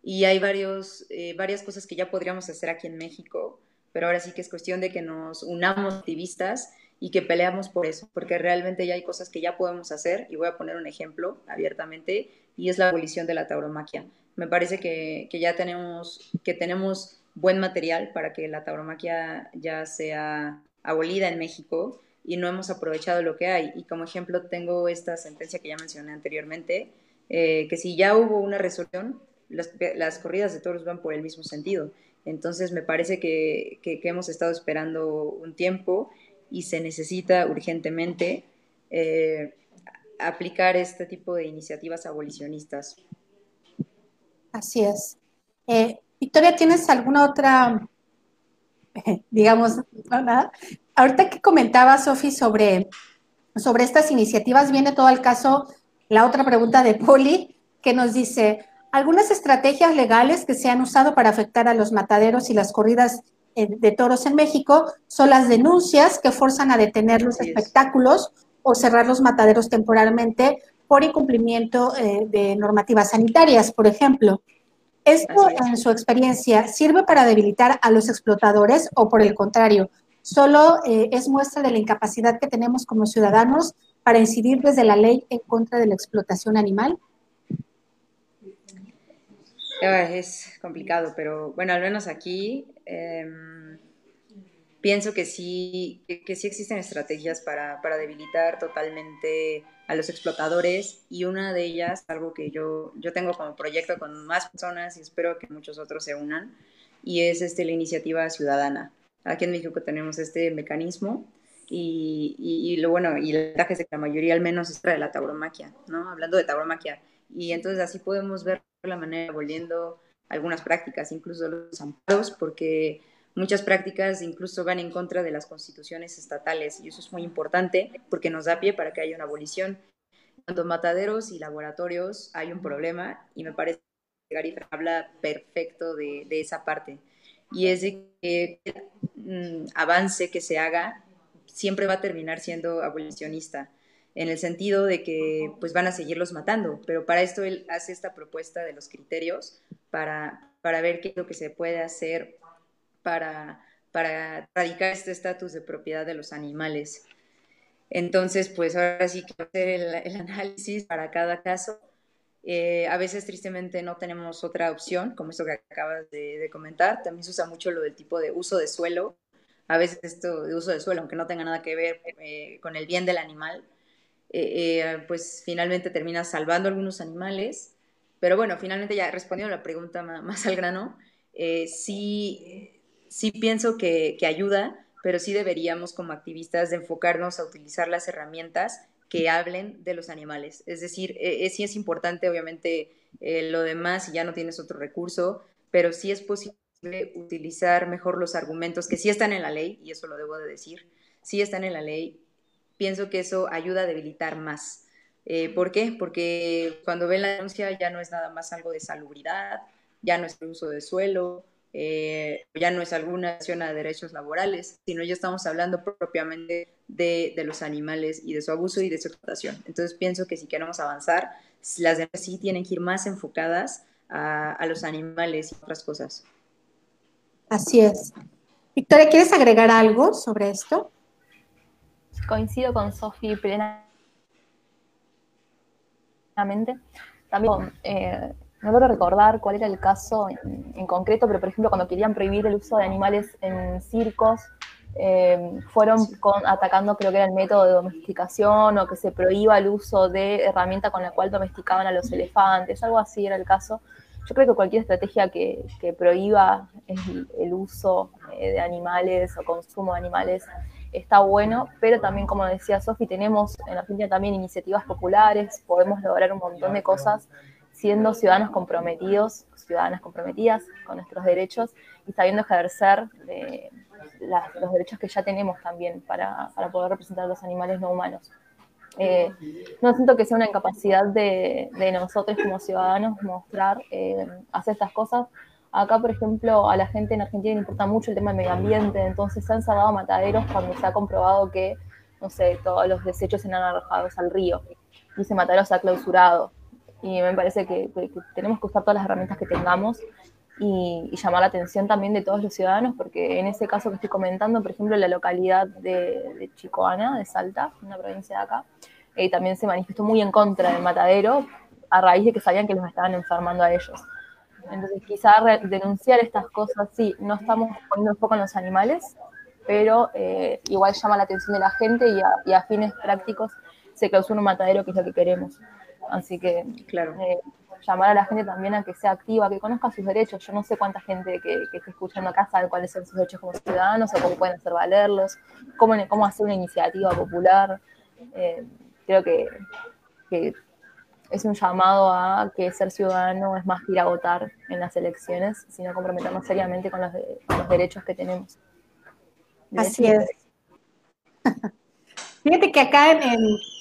S2: Y hay varios, eh, varias cosas que ya podríamos hacer aquí en México pero ahora sí que es cuestión de que nos unamos activistas y que peleamos por eso, porque realmente ya hay cosas que ya podemos hacer, y voy a poner un ejemplo abiertamente, y es la abolición de la tauromaquia. Me parece que, que ya tenemos, que tenemos buen material para que la tauromaquia ya sea abolida en México y no hemos aprovechado lo que hay. Y como ejemplo tengo esta sentencia que ya mencioné anteriormente, eh, que si ya hubo una resolución, las, las, corridas de toros van por el mismo sentido. Entonces me parece que, que, hemos estado esperando un tiempo y se necesita urgentemente eh, aplicar este tipo de iniciativas abolicionistas.
S1: Así es. Eh, Victoria, ¿tienes alguna otra, digamos, no, nada? Ahorita que comentaba Sofi sobre, sobre estas iniciativas, viene todo al caso la otra pregunta de Poli, que nos dice, algunas estrategias legales que se han usado para afectar a los mataderos y las corridas de toros en México son las denuncias que forzan a detener los espectáculos o cerrar los mataderos temporalmente por incumplimiento eh, de normativas sanitarias, por ejemplo. ¿Esto, en su experiencia, sirve para debilitar a los explotadores o, por el contrario, solo eh, es muestra de la incapacidad que tenemos como ciudadanos para incidir desde la ley en contra de la explotación animal?
S2: Es complicado, pero bueno, al menos aquí Em, pienso que sí, que, sí existen estrategias para, para, debilitar totalmente a los explotadores y una de ellas, algo que yo, yo tengo como proyecto con más personas y espero que muchos otros se unan, y es este, la iniciativa ciudadana. Aquí en México tenemos este mecanismo y, y, lo bueno, y el ventaja es que la mayoría al menos es de la tauromaquia, ¿no? Hablando de tauromaquia. Y entonces así podemos ver la manera volviendo algunas prácticas, incluso los amparos, porque muchas prácticas incluso van en contra de las constituciones estatales y eso es muy importante porque nos da pie para que haya una abolición. Tanto mataderos y laboratorios hay un problema y me parece que Gary habla perfecto de, de esa parte y es de que mm, avance que se haga siempre va a terminar siendo abolicionista en el sentido de que pues van a seguirlos matando, pero para esto él hace esta propuesta de los criterios para, para ver qué es lo que se puede hacer para, para erradicar este estatus de propiedad de los animales. Entonces, pues ahora sí que hacer el, análisis para cada caso. Eh, a veces, tristemente, no tenemos otra opción, como esto que acabas de, comentar. También se usa mucho lo del tipo de uso de suelo. A veces esto de uso de suelo, aunque no tenga nada que ver eh, con el bien del animal, eh, pues finalmente termina salvando algunos animales pero bueno, finalmente ya respondiendo a la pregunta más, al grano, sí, sí pienso que, que, ayuda, pero sí deberíamos como activistas de enfocarnos a utilizar las herramientas que hablen de los animales. Es decir, eh, sí es importante, obviamente, eh, lo demás si ya no tienes otro recurso, pero sí es posible utilizar mejor los argumentos que sí están en la ley, y eso lo debo de decir, sí están en la ley. Pienso que eso ayuda a debilitar más eh, ¿Por qué? Porque cuando ven la denuncia ya no es nada más algo de salubridad, ya no es el uso de suelo, eh, ya no es alguna acción a derechos laborales, sino ya estamos hablando propiamente de, de, los animales y de su abuso y de su explotación. Entonces pienso que si queremos avanzar, las denuncias sí tienen que ir más enfocadas a, a los animales y otras cosas.
S1: Así es. Victoria, ¿quieres agregar algo sobre esto?
S3: Coincido con Sofi plena también eh, no logro recordar cuál era el caso en, concreto, pero por ejemplo cuando querían prohibir el uso de animales en circos, eh, fueron atacando creo que era el método de domesticación o que se prohíba el uso de herramienta con la cual domesticaban a los elefantes, algo así era el caso. Yo creo que cualquier estrategia que, prohíba el, uso eh, de animales o consumo de animales está bueno, pero también, como decía Sofi, tenemos en Argentina también iniciativas populares, podemos lograr un montón de cosas siendo ciudadanos comprometidos, ciudadanas comprometidas con nuestros derechos y sabiendo ejercer eh, los derechos que ya tenemos también para, poder representar a los animales no humanos. Eh, no siento que sea una incapacidad de, nosotros como ciudadanos mostrar, eh, hacer estas cosas, Acá, por ejemplo, a la gente en Argentina le importa mucho el tema del medio ambiente, entonces se han cerrado mataderos cuando se ha comprobado que, no sé, todos los desechos se han arrojados al río y ese matadero se ha clausurado. Y me parece que, tenemos que usar todas las herramientas que tengamos y, llamar la atención también de todos los ciudadanos, porque en ese caso que estoy comentando, por ejemplo, la localidad de, Chicoana, de Salta, una provincia de acá, eh, también se manifestó muy en contra del matadero a raíz de que sabían que los estaban enfermando a ellos. Entonces, quizá denunciar estas cosas, sí, no estamos poniendo foco en los animales, pero eh, igual llama la atención de la gente y a, fines prácticos se clausura un matadero, que es lo que queremos. Así que, claro. Eh, llamar a la gente también a que sea activa, que conozca sus derechos. Yo no sé cuánta gente que, que esté escuchando acá sabe cuáles son sus derechos como ciudadanos o cómo pueden hacer valerlos, cómo, cómo hacer una iniciativa popular. Eh, creo que, es un llamado a que ser ciudadano es más que ir a votar en las elecciones, sino comprometernos seriamente con los, derechos que tenemos.
S1: Así es. Fíjate que acá en,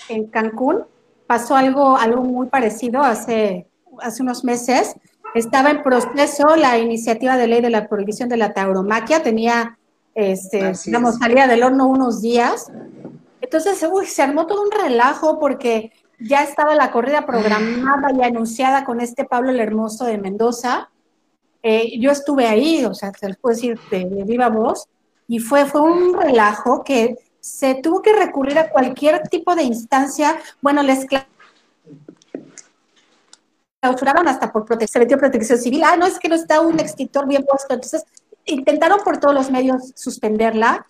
S1: en, Cancún pasó algo, algo muy parecido hace hace unos meses, estaba en proceso la iniciativa de ley de la prohibición de la tauromaquia, tenía, este, digamos, salía del horno unos días. Entonces, uy, se armó todo un relajo porque ya estaba la corrida programada y anunciada con este Pablo el Hermoso de Mendoza. Eh, yo estuve ahí, o sea, se les puedo decir de, viva voz, y fue, fue un relajo que se tuvo que recurrir a cualquier tipo de instancia. Bueno, les clausuraron hasta por protección, protección civil. Ah, no, es que no está un extintor bien puesto. Entonces, intentaron por todos los medios suspenderla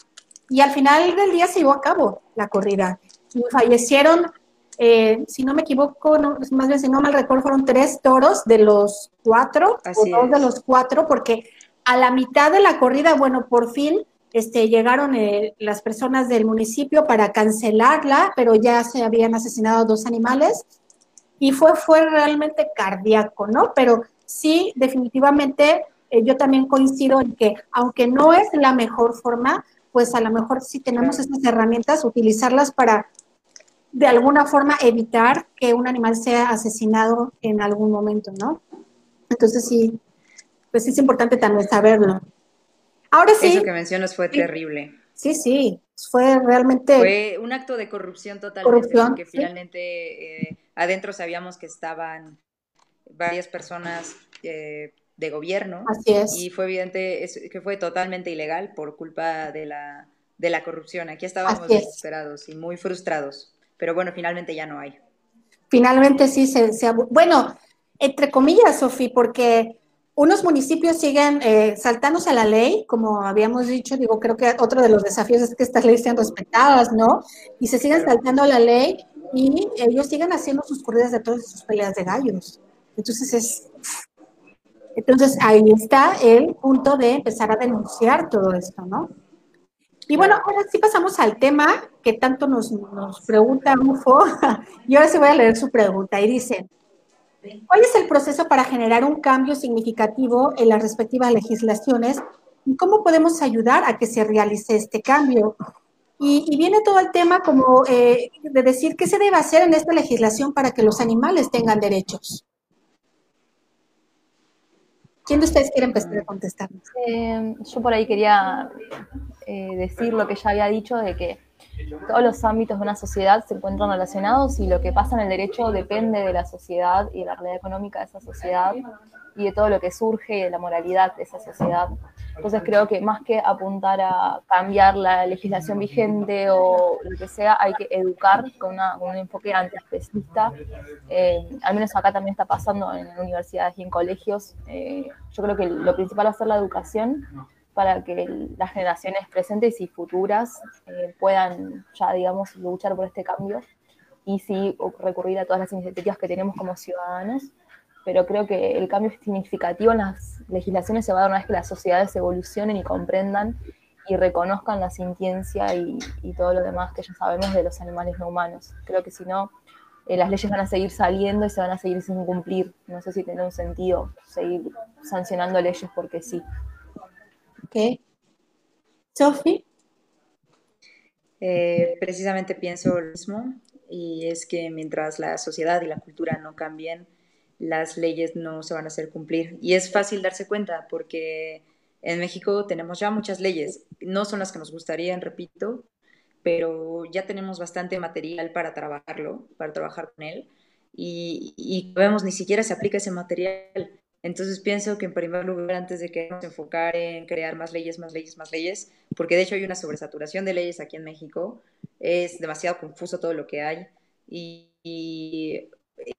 S1: y al final del día se llevó a cabo la corrida. Y fallecieron, eh, si no me equivoco, más bien si no mal recuerdo, fueron tres toros de los cuatro, o dos de los cuatro, porque a la mitad de la corrida, bueno, por fin este, llegaron eh, las personas del municipio para cancelarla, pero ya se habían asesinado dos animales y fue, fue realmente cardíaco, ¿no? Pero sí, definitivamente eh, yo también coincido en que aunque no es la mejor forma, pues a lo mejor sí tenemos estas herramientas, utilizarlas para de alguna forma evitar que un animal sea asesinado en algún momento, ¿no? Entonces sí, pues es importante también saberlo.
S2: Ahora sí. Eso que mencionas fue terrible.
S1: Sí, sí, fue realmente...
S2: Fue un acto de corrupción total, corrupción, que finalmente eh, adentro sabíamos que estaban varias personas eh, de gobierno.
S1: Así es.
S2: Y fue evidente que fue totalmente ilegal por culpa de la, de la corrupción. Aquí estábamos desesperados y muy frustrados. Pero bueno, finalmente ya no hay.
S1: Finalmente sí se... se bueno, entre comillas, Sofi, porque unos municipios siguen eh, saltándose a la ley, como habíamos dicho, digo, creo que otro de los desafíos es que estas leyes sean respetadas, ¿no? Y se siguen saltando a la ley y ellos siguen haciendo sus corridas de todas sus peleas de gallos. Entonces es... Entonces ahí está el punto de empezar a denunciar todo esto, ¿no? Y bueno, ahora sí pasamos al tema que tanto nos, nos pregunta UFO, y ahora sí voy a leer su pregunta, y dice, ¿Cuál es el proceso para generar un cambio significativo en las respectivas legislaciones y cómo podemos ayudar a que se realice este cambio? Y, viene todo el tema como eh, de decir qué se debe hacer en esta legislación para que los animales tengan derechos. ¿Quién de ustedes quiere empezar a contestar?
S3: Eh, yo por ahí quería eh, decir lo que ya había dicho de que todos los ámbitos de una sociedad se encuentran relacionados y lo que pasa en el derecho depende de la sociedad y de la realidad económica de esa sociedad y de todo lo que surge de la moralidad de esa sociedad. Entonces creo que más que apuntar a cambiar la legislación vigente o lo que sea, hay que educar con, un enfoque antiespecista. Eh, al menos acá también está pasando en universidades y en colegios. Eh, yo creo que lo principal va a ser la educación para que las generaciones presentes y futuras eh, puedan ya, digamos, luchar por este cambio y sí recurrir a todas las iniciativas que tenemos como ciudadanos. Pero creo que el cambio significativo en las legislaciones se va a dar una vez que las sociedades evolucionen y comprendan y reconozcan la sintiencia y, todo lo demás que ya sabemos de los animales no humanos. Creo que si no, eh, las leyes van a seguir saliendo y se van a seguir sin cumplir. No sé si tiene un sentido seguir sancionando leyes porque sí.
S1: ¿Ok? Sophie.
S2: Eh, precisamente pienso lo mismo y es que mientras la sociedad y la cultura no cambien, las leyes no se van a hacer cumplir. Y es fácil darse cuenta porque en México tenemos ya muchas leyes, no son las que nos gustarían, repito, pero ya tenemos bastante material para trabajarlo, para trabajar con él, y, y vemos ni siquiera se aplica ese material. Entonces pienso que en primer lugar, antes de que nos enfocar en crear más leyes, más leyes, más leyes, porque de hecho hay una sobresaturación de leyes aquí en México, es demasiado confuso todo lo que hay y,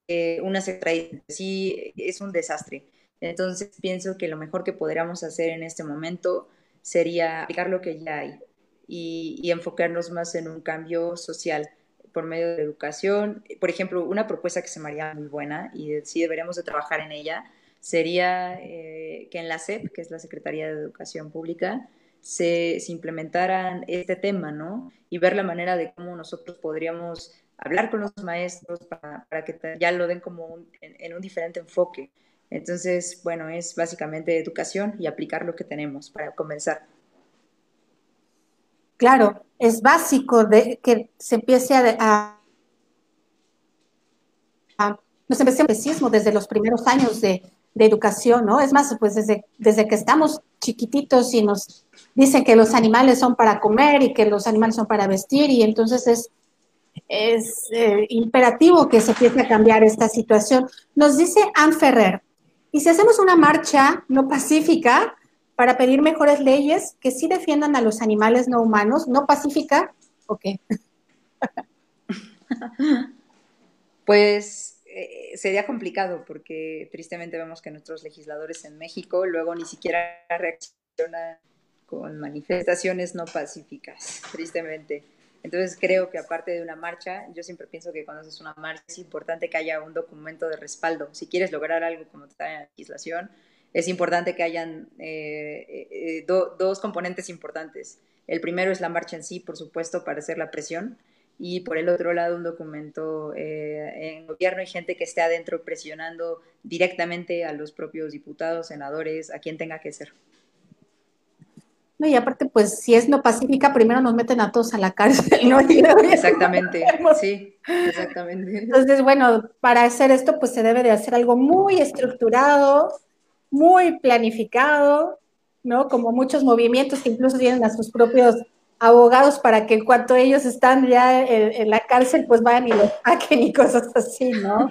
S2: eh, una secretaría sí es un desastre. Entonces pienso que lo mejor que podríamos hacer en este momento sería aplicar lo que ya hay y, y enfocarnos más en un cambio social por medio de educación. Por ejemplo, una propuesta que se me haría muy buena y sí deberíamos de trabajar en ella sería eh, que en la SEP, que es la Secretaría de Educación Pública, se, implementaran este tema, ¿no? Y ver la manera de cómo nosotros podríamos hablar con los maestros para, que ya lo den como en, un diferente enfoque. Entonces, bueno, es básicamente educación y aplicar lo que tenemos para comenzar.
S1: Claro, es básico de que se empiece a, a nos empiece el desde los primeros años de, de educación, ¿no? Es más, pues desde, desde que estamos chiquititos y nos dicen que los animales son para comer y que los animales son para vestir y entonces es, es eh, imperativo que se empiece a cambiar esta situación. Nos dice Anne Ferrer, y si hacemos una marcha no pacífica para pedir mejores leyes que sí defiendan a los animales no humanos, no pacífica, ¿o qué?
S2: pues eh, sería complicado porque tristemente vemos que nuestros legisladores en México luego ni siquiera reaccionan con manifestaciones no pacíficas, tristemente. Entonces creo que aparte de una marcha, yo siempre pienso que cuando haces una marcha es importante que haya un documento de respaldo. Si quieres lograr algo como está en la legislación, es importante que hayan eh, eh, dos componentes importantes. El primero es la marcha en sí, por supuesto, para hacer la presión, y por el otro lado un documento eh, en gobierno y gente que esté adentro presionando directamente a los propios diputados, senadores, a quien tenga que ser.
S1: No, y aparte, pues si es no pacífica, primero nos meten a todos a la cárcel, ¿no?
S2: exactamente, sí, exactamente.
S1: Entonces, bueno, para hacer esto, pues se debe de hacer algo muy estructurado, muy planificado, ¿no? Como muchos movimientos que incluso tienen a sus propios abogados para que en cuanto ellos están ya en, la cárcel, pues vayan y los saquen y cosas así, ¿no?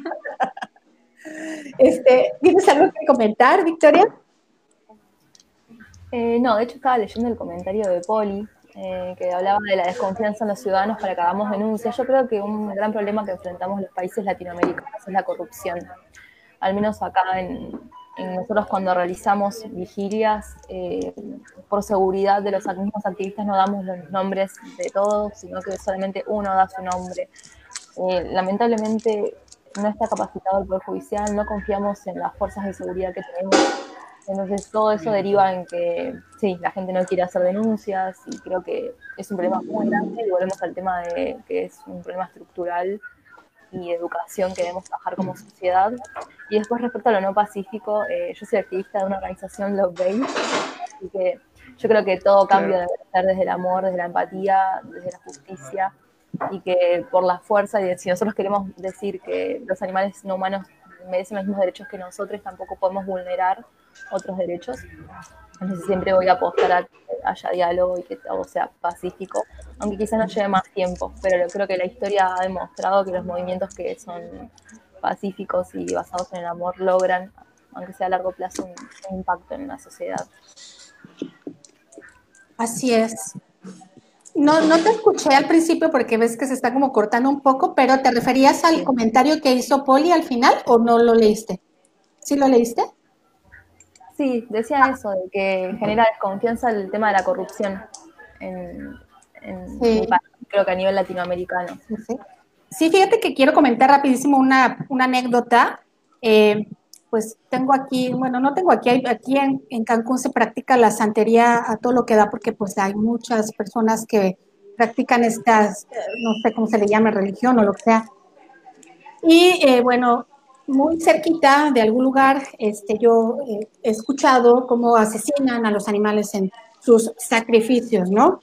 S1: este, ¿Tienes algo que comentar, Victoria?
S3: Eh, no, de hecho estaba leyendo el comentario de Poli, eh, que hablaba de la desconfianza en los ciudadanos para que hagamos denuncias. Yo creo que un gran problema que enfrentamos los países latinoamericanos es la corrupción. Al menos acá en, nosotros cuando realizamos vigilias, eh, por seguridad de los mismos activistas no damos los nombres de todos, sino que solamente uno da su nombre. Eh, lamentablemente no está capacitado el Poder Judicial, no confiamos en las fuerzas de seguridad que tenemos. Entonces todo eso deriva en que, sí, la gente no quiere hacer denuncias y creo que es un problema muy grande y volvemos al tema de que es un problema estructural y educación que debemos trabajar como sociedad. Y después respecto a lo no pacífico, eh, yo soy activista de una organización Love Base, así que yo creo que todo cambio debe ser desde el amor, desde la empatía, desde la justicia y que por la fuerza, y si nosotros queremos decir que los animales no humanos merecen los mismos derechos que nosotros, tampoco podemos vulnerar otros derechos. Entonces siempre voy a apostar a que haya diálogo y que todo sea pacífico, aunque quizás nos lleve más tiempo, pero yo creo que la historia ha demostrado que los movimientos que son pacíficos y basados en el amor logran, aunque sea a largo plazo, un, impacto en la sociedad.
S1: Así es. No, no te escuché al principio porque ves que se está como cortando un poco, pero ¿te referías al comentario que hizo Poli al final o no lo leíste? ¿Sí lo leíste?
S3: Sí, decía eso, de que genera desconfianza el tema de la corrupción en, creo que a nivel latinoamericano.
S1: Sí, fíjate que quiero comentar rapidísimo una, anécdota. Eh, pues tengo aquí, bueno, no tengo aquí, aquí en, en, Cancún se practica la santería a todo lo que da porque pues hay muchas personas que practican estas, no sé cómo se le llama, religión o lo que sea. Y eh, bueno, muy cerquita de algún lugar, este, yo eh, he escuchado cómo asesinan a los animales en sus sacrificios, ¿no?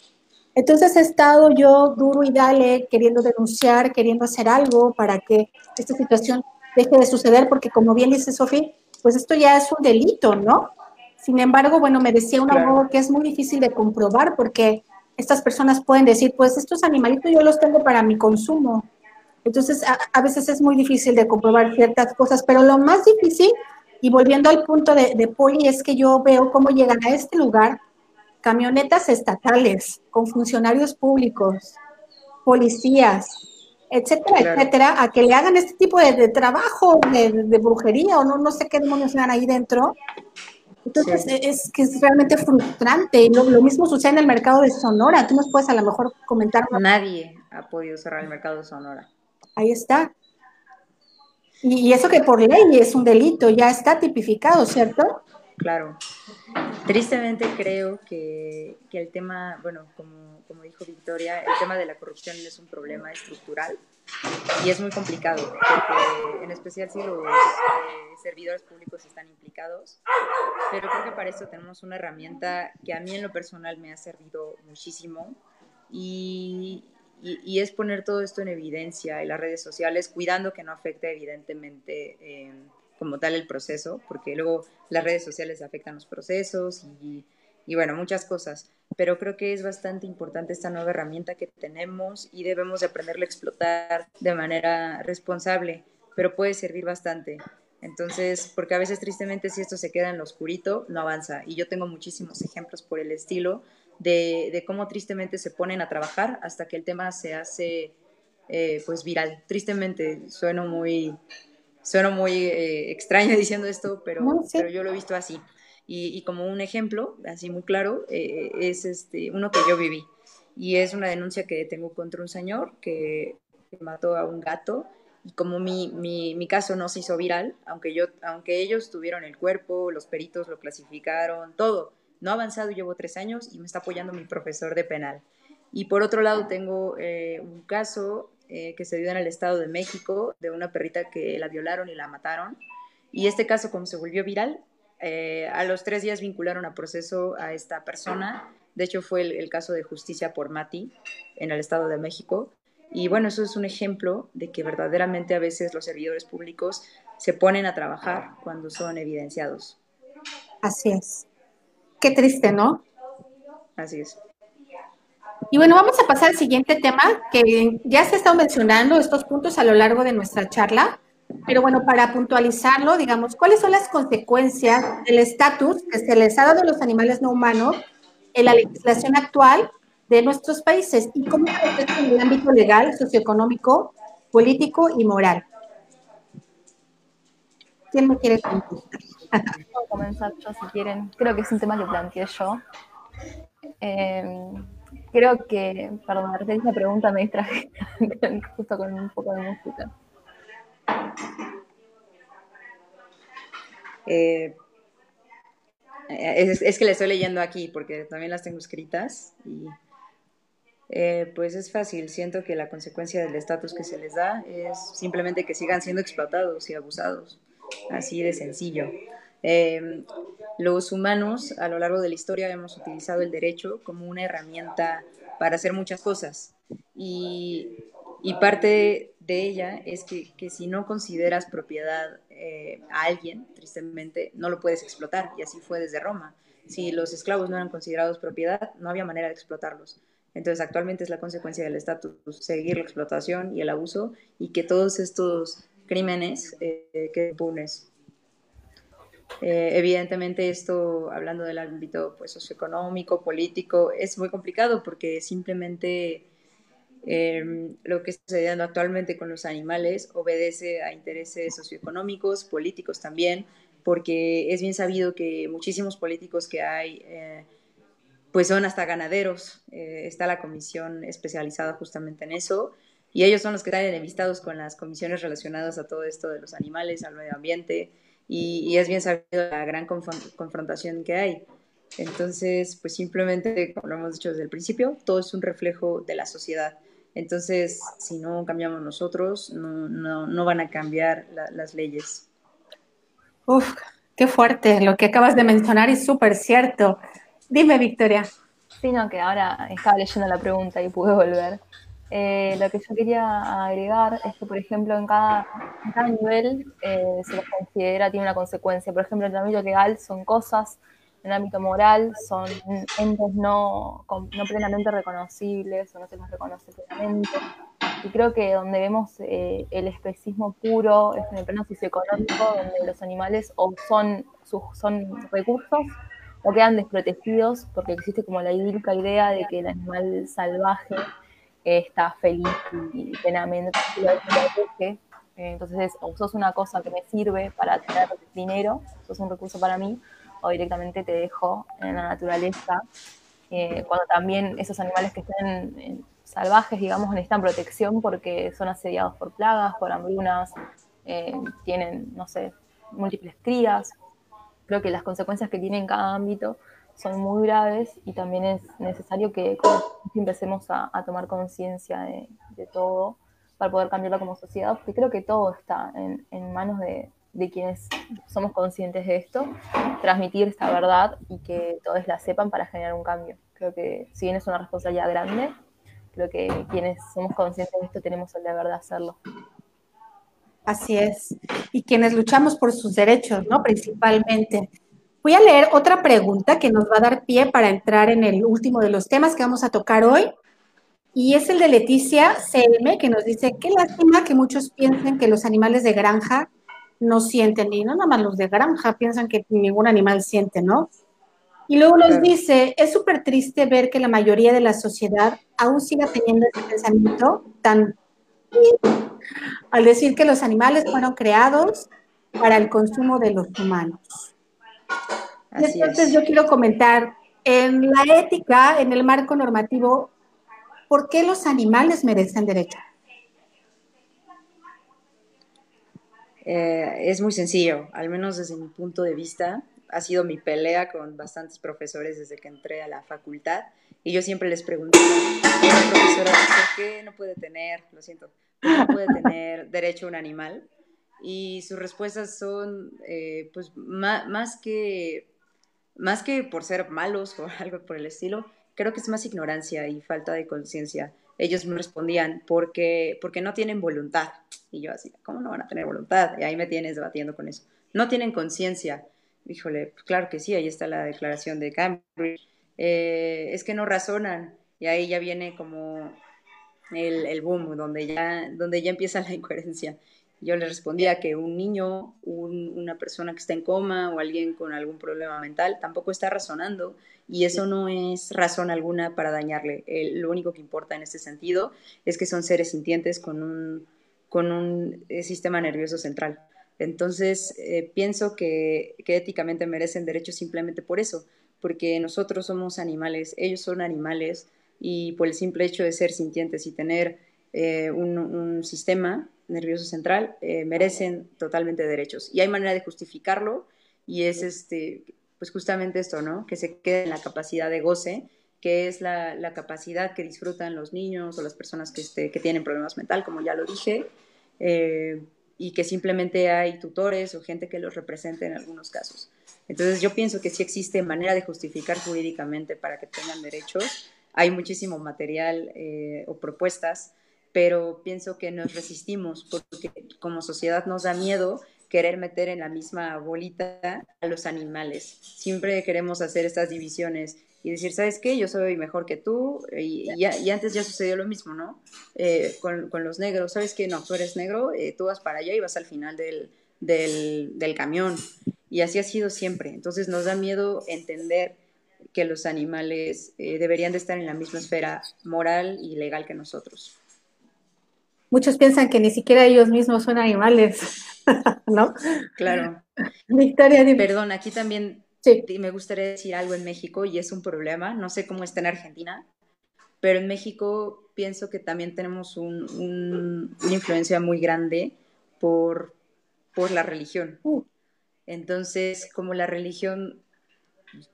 S1: Entonces he estado yo duro y dale, queriendo denunciar, queriendo hacer algo para que esta situación deje de suceder, porque como bien dice Sofía, pues esto ya es un delito, ¿no? Sin embargo, bueno, me decía un abogado que es muy difícil de comprobar porque estas personas pueden decir, pues estos animalitos yo los tengo para mi consumo, entonces, a, veces es muy difícil de comprobar ciertas cosas, pero lo más difícil, Y volviendo al punto de, de Poli, es que yo veo cómo llegan a este lugar camionetas estatales con funcionarios públicos, policías, etcétera, etcétera, a que le hagan este tipo de, trabajo de, brujería o no, no sé qué demonios sean ahí dentro. Entonces es que es realmente frustrante. Y lo, mismo sucede en el mercado de Sonora. Tú nos puedes a lo mejor comentar.
S2: Nadie ha podido cerrar el mercado de Sonora.
S1: Ahí está. Y, eso que por ley es un delito, ya está tipificado, ¿cierto?
S2: Claro. Tristemente creo que, que el tema, bueno, como como dijo Victoria, el tema de la corrupción es un problema estructural y es muy complicado, porque en especial si los eh, servidores públicos están implicados, pero creo que para esto tenemos una herramienta que a mí en lo personal me ha servido muchísimo y, y, es poner todo esto en evidencia en las redes sociales, cuidando que no afecte evidentemente eh, como tal el proceso, porque luego las redes sociales afectan los procesos y y bueno, muchas cosas. Pero creo que es bastante importante esta nueva herramienta que tenemos y debemos de aprenderla a explotar de manera responsable, pero puede servir bastante. Entonces, porque a veces tristemente si esto se queda en lo oscurito, no avanza. Y yo tengo muchísimos ejemplos por el estilo de, de cómo tristemente se ponen a trabajar hasta que el tema se hace eh, pues viral. Tristemente, sueno muy, sueno muy eh, extraño diciendo esto, pero, pero yo lo he visto así. Y, como un ejemplo, así muy claro, eh, es este, uno que yo viví. Y es una denuncia que tengo contra un señor que, mató a un gato. Y como mi, mi, mi, caso no se hizo viral, aunque, yo, aunque ellos tuvieron el cuerpo, los peritos lo clasificaron, todo, no ha avanzado, llevo tres años y me está apoyando mi profesor de penal. Y por otro lado tengo eh, un caso eh, que se dio en el Estado de México de una perrita que la violaron y la mataron. Y este caso, como se volvió viral, eh, a los tres días vincularon a proceso a esta persona. De hecho, fue el, caso de justicia por Mati en el Estado de México. Y bueno, eso es un ejemplo de que verdaderamente a veces los servidores públicos se ponen a trabajar cuando son evidenciados.
S1: Así es. Qué triste, ¿no?
S2: Así es.
S1: Y bueno, vamos a pasar al siguiente tema que ya se estado mencionando estos puntos a lo largo de nuestra charla. Pero bueno, para puntualizarlo, digamos, ¿cuáles son las consecuencias del estatus que se les ha dado a los animales no humanos en la legislación actual de nuestros países y cómo se en el ámbito legal, socioeconómico, político y moral? ¿Quién me quiere contestar?
S3: Puedo comenzar yo si quieren. Creo que es un tema que planteé yo. Em, creo que, perdón, la pregunta, me distraje justo con un poco de música.
S2: Eh, es, que le estoy leyendo aquí porque también las tengo escritas y eh, pues es fácil. Siento que la consecuencia del estatus que se les da es simplemente que sigan siendo explotados y abusados. Así de sencillo. Eh, los humanos a lo largo de la historia hemos utilizado el derecho como una herramienta para hacer muchas cosas y, parte de ella es que, que si no consideras propiedad eh, a alguien, tristemente, no lo puedes explotar. Y así fue desde Roma. Si los esclavos no eran considerados propiedad, no había manera de explotarlos. Entonces, actualmente es la consecuencia del estatus, seguir la explotación y el abuso y que todos estos crímenes eh, queden impunes. Eh, evidentemente esto, hablando del ámbito pues, socioeconómico, político, es muy complicado porque simplemente Em, lo que está sucediendo actualmente con los animales obedece a intereses socioeconómicos, políticos también, porque es bien sabido que muchísimos políticos que hay, eh, pues son hasta ganaderos. Eh, está la comisión especializada justamente en eso, y ellos son los que están enemistados con las comisiones relacionadas a todo esto de los animales, al medio ambiente, y, es bien sabido la gran confrontación que hay. Entonces, pues simplemente, como lo hemos dicho desde el principio, todo es un reflejo de la sociedad. Entonces, si no cambiamos nosotros, no, van a cambiar las leyes.
S1: Uf, qué fuerte lo que acabas de mencionar y súper cierto. Dime, Victoria.
S3: Sí, no, que ahora estaba leyendo la pregunta y pude volver. Eh, lo que yo quería agregar es que, por ejemplo, en cada, nivel eh, se les considera, tiene una consecuencia. Por ejemplo, en el ámbito legal son cosas en el ámbito moral son entes no, no plenamente reconocibles o no se los reconoce plenamente. Y creo que donde vemos eh, el especismo puro es en el plano socioeconómico, donde los animales o son, son recursos o quedan desprotegidos porque existe como la idílica idea de que el animal salvaje está feliz y plenamente eh, entonces o sos una cosa que me sirve para tener dinero, sos un recurso para mí, o directamente te dejo en la naturaleza, eh, cuando también esos animales que estén salvajes, digamos, necesitan protección porque son asediados por plagas, por hambrunas, eh, tienen, no sé, múltiples crías. Creo que las consecuencias que tiene en cada ámbito son muy graves y también es necesario que empecemos a, tomar conciencia de, todo para poder cambiarlo como sociedad, porque creo que todo está en, manos de, quienes somos conscientes de esto, transmitir esta verdad y que todos la sepan para generar un cambio. Creo que si bien es una responsabilidad grande, creo que quienes somos conscientes de esto tenemos el deber de hacerlo.
S1: Así es. Y quienes luchamos por sus derechos, ¿no? Principalmente. Voy a leer otra pregunta que nos va a dar pie para entrar en el último de los temas que vamos a tocar hoy. Y es el de Leticia Selme, que nos dice, qué lástima que muchos piensen que los animales de granja no sienten, y no nada más los de granja piensan que ningún animal siente, ¿no? Y luego nos dice, es súper triste ver que la mayoría de la sociedad aún siga teniendo ese pensamiento tan al decir que los animales fueron creados para el consumo de los humanos. Entonces yo quiero comentar, en la ética, en el marco normativo, ¿por qué los animales merecen derecho?
S2: Eh, es muy sencillo, al menos desde mi punto de vista ha sido mi pelea con bastantes profesores desde que entré a la facultad. Y yo siempre les pregunto, profesora, ¿por qué no puede tener, lo siento, no puede tener derecho a un animal? Y sus respuestas son, eh, pues, más, que, más que por ser malos o algo por el estilo, creo que es más ignorancia y falta de conciencia. Ellos me respondían, porque, porque no tienen voluntad. Y yo así, ¿cómo no van a tener voluntad? Y ahí me tienes debatiendo con eso. No tienen conciencia híjole, pues claro que sí, ahí está la declaración de Cambridge, eh, es que no razonan y ahí ya viene como el, el, boom, donde ya, donde ya empieza la incoherencia. Yo le respondía que un niño, una persona que está en coma o alguien con algún problema mental tampoco está razonando y eso no es razón alguna para dañarle. lo único que importa en este sentido es que son seres sintientes con un, con un eh, sistema nervioso central. Entonces, eh, pienso que, éticamente merecen derechos simplemente por eso, porque nosotros somos animales, ellos son animales, y por el simple hecho de ser sintientes y tener eh, un, sistema nervioso central, eh, merecen totalmente derechos. Y hay manera de justificarlo, y es este, pues justamente esto, ¿no? Que se quede en la capacidad de goce, que es la, capacidad que disfrutan los niños o las personas que, este, que tienen problemas mental, como ya lo dije y que simplemente hay tutores o gente que los represente en algunos casos. Entonces yo pienso que sí existe manera de justificar jurídicamente para que tengan derechos. Hay muchísimo material eh, o propuestas, pero pienso que nos resistimos porque como sociedad nos da miedo querer meter en la misma bolita a los animales. Siempre queremos hacer estas divisiones y decir, ¿sabes qué? Yo soy mejor que tú. Y, y, antes ya sucedió lo mismo, ¿no? Eh, con, con, los negros, ¿sabes qué? No, tú eres negro, eh, tú vas para allá y vas al final del, del, del, camión. Y así ha sido siempre. Entonces nos da miedo entender que los animales eh, deberían de estar en la misma esfera moral y legal que nosotros.
S1: Muchos piensan que ni siquiera ellos mismos son animales, ¿no?
S2: Claro.
S1: Victoria,
S2: Perdón, aquí también Sí. Me gustaría decir algo en México y es un problema. No sé cómo está en Argentina, pero en México pienso que también tenemos una influencia muy grande por, por la religión. Uh. Entonces, como la religión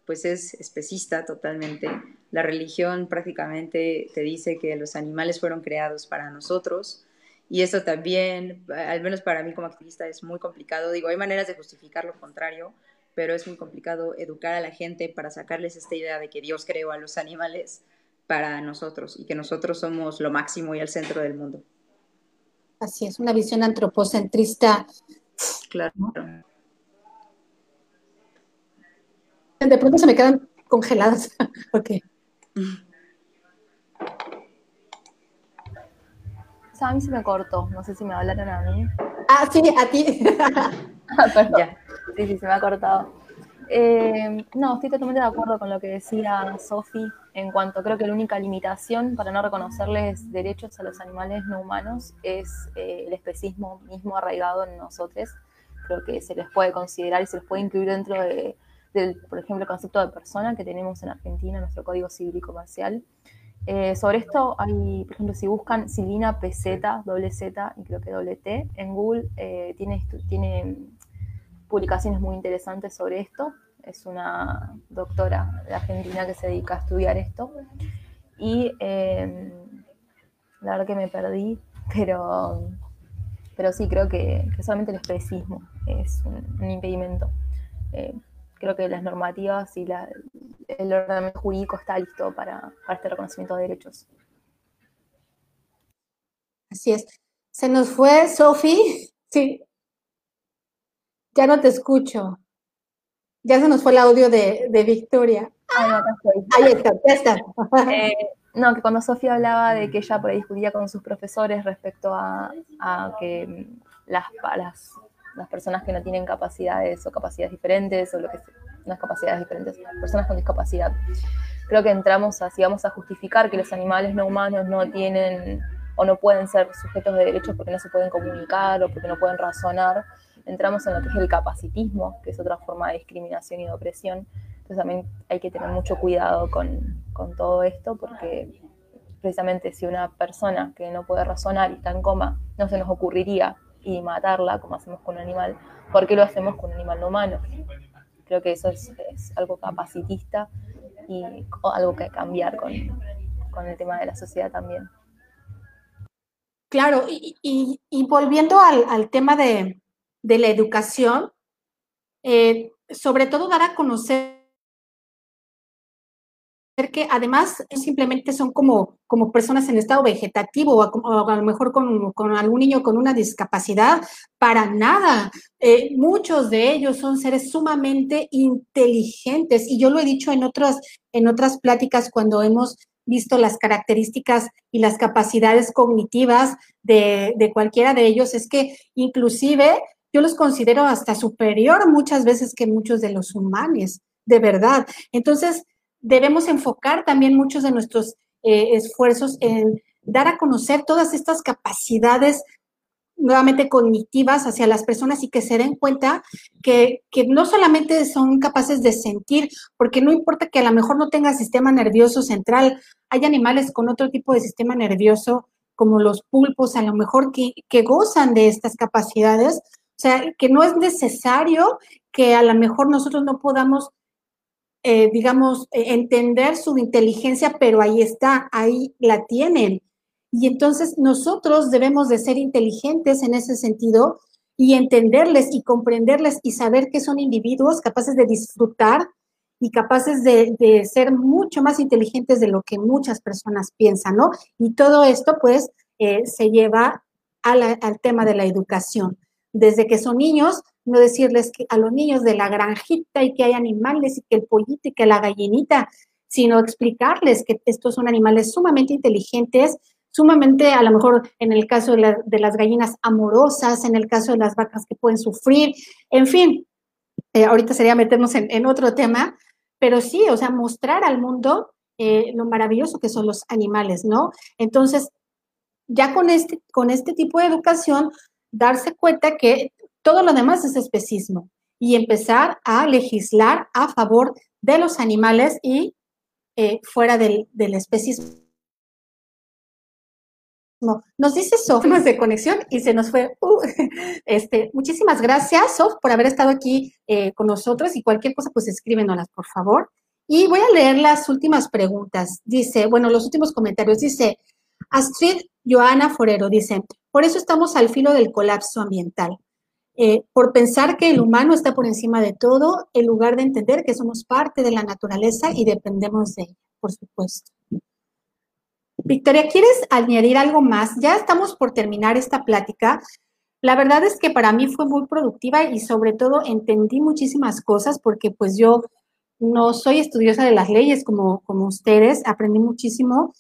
S2: pues es especista totalmente, la religión prácticamente te dice que los animales fueron creados para nosotros y eso también, al menos para mí como activista, es muy complicado. Digo, hay maneras de justificar lo contrario, pero es muy complicado educar a la gente para sacarles esta idea de que Dios creó a los animales para nosotros y que nosotros somos lo máximo y el centro del mundo.
S1: Así es, una visión antropocentrista.
S2: Claro.
S1: De pronto se me quedan congeladas. ok.
S3: a mí se me cortó, no sé si me hablaron a mí.
S1: Ah, sí, a ti.
S3: Ah, perdón. Sí, sí, se me ha cortado. Eh, no, estoy totalmente de acuerdo con lo que decía Sofi en cuanto creo que la única limitación para no reconocerles derechos a los animales no humanos es eh, el especismo mismo arraigado en nosotros. Creo que se les puede considerar y se les puede incluir dentro de, del, por ejemplo, el concepto de persona que tenemos en Argentina, en nuestro Código Civil y Comercial. Eh, sobre esto hay, por ejemplo, si buscan Silvina PZ, doble Z y creo que doble T en Google, eh, tiene, tiene publicaciones muy interesantes sobre esto. Es una doctora de Argentina que se dedica a estudiar esto. Y eh, la verdad que me perdí, pero, pero sí, creo que, solamente el especismo es un, impedimento. Creo que las normativas y el orden jurídico está listo para, para este reconocimiento de derechos.
S1: Así es. Se nos fue Sofi. Sí. Ya no te escucho. Ya se nos fue el audio de, Victoria.
S3: Ah,
S1: Ahí está, ya está.
S3: Eh, no, que cuando Sofía hablaba de que ella por ahí discutía con sus profesores respecto a, que las, las, las, personas que no tienen capacidades o capacidades diferentes, o lo que no es capacidades diferentes, personas con discapacidad. Creo que entramos así, vamos a justificar que los animales no humanos no tienen o no pueden ser sujetos de derechos porque no se pueden comunicar o porque no pueden razonar entramos en lo que es el capacitismo, que es otra forma de discriminación y de opresión. Entonces también hay que tener mucho cuidado con, con todo esto porque precisamente si una persona que no puede razonar y está en coma, no se nos ocurriría y matarla como hacemos con un animal, ¿por qué lo hacemos con un animal no humano? Creo que eso es, algo capacitista y algo que cambiar con, con el tema de la sociedad también.
S1: Claro, y, volviendo al, al tema de, de la educación, eh, sobre todo dar a conocer que además simplemente son como, como personas en estado vegetativo o a, lo mejor con, con, algún niño con una discapacidad, para nada. Eh, muchos de ellos son seres sumamente inteligentes y yo lo he dicho en otras, en otras pláticas cuando hemos visto las características y las capacidades cognitivas de, de cualquiera de ellos, es que inclusive yo los considero hasta superior muchas veces que muchos de los humanos, de verdad. Entonces, debemos enfocar también muchos de nuestros eh, esfuerzos en dar a conocer todas estas capacidades nuevamente cognitivas hacia las personas y que se den cuenta que, que, no solamente son capaces de sentir, porque no importa que a lo mejor no tenga sistema nervioso central, hay animales con otro tipo de sistema nervioso, como los pulpos, a lo mejor que, que gozan de estas capacidades, o sea, que no es necesario que a lo mejor nosotros no podamos, eh, digamos, eh, entender su inteligencia, pero ahí está, ahí la tienen. Y entonces nosotros debemos de ser inteligentes en ese sentido y entenderles y comprenderles y saber que son individuos capaces de disfrutar y capaces de, ser mucho más inteligentes de lo que muchas personas piensan, ¿no? Y todo esto, pues, eh, se lleva al tema de la educación desde que son niños, no decirles que a los niños de la granjita y que hay animales y que el pollito y que la gallinita, sino explicarles que estos son animales sumamente inteligentes, sumamente, a lo mejor en el caso de, las gallinas amorosas, en el caso de las vacas que pueden sufrir, en fin, eh, ahorita sería meternos en, otro tema, pero sí, o sea, mostrar al mundo eh, lo maravilloso que son los animales, ¿no? Entonces, ya con este, con este tipo de educación, darse cuenta que todo lo demás es especismo y empezar a legislar a favor de los animales y eh, fuera del, del, especismo. Nos dice Sof, de conexión y se nos fue. Uh, este, muchísimas gracias, Sof, por haber estado aquí eh, con nosotros y cualquier cosa, pues escríbenoslas, por favor. Y voy a leer las últimas preguntas. Dice, bueno, los últimos comentarios. Dice, Astrid Joana Forero, dice, por eso estamos al filo del colapso ambiental. Eh, por pensar que el humano está por encima de todo, en lugar de entender que somos parte de la naturaleza y dependemos de ella, por supuesto. Victoria, ¿quieres añadir algo más? Ya estamos por terminar esta plática. La verdad es que para mí fue muy productiva y sobre todo entendí muchísimas cosas porque pues yo no soy estudiosa de las leyes como, como ustedes, aprendí muchísimo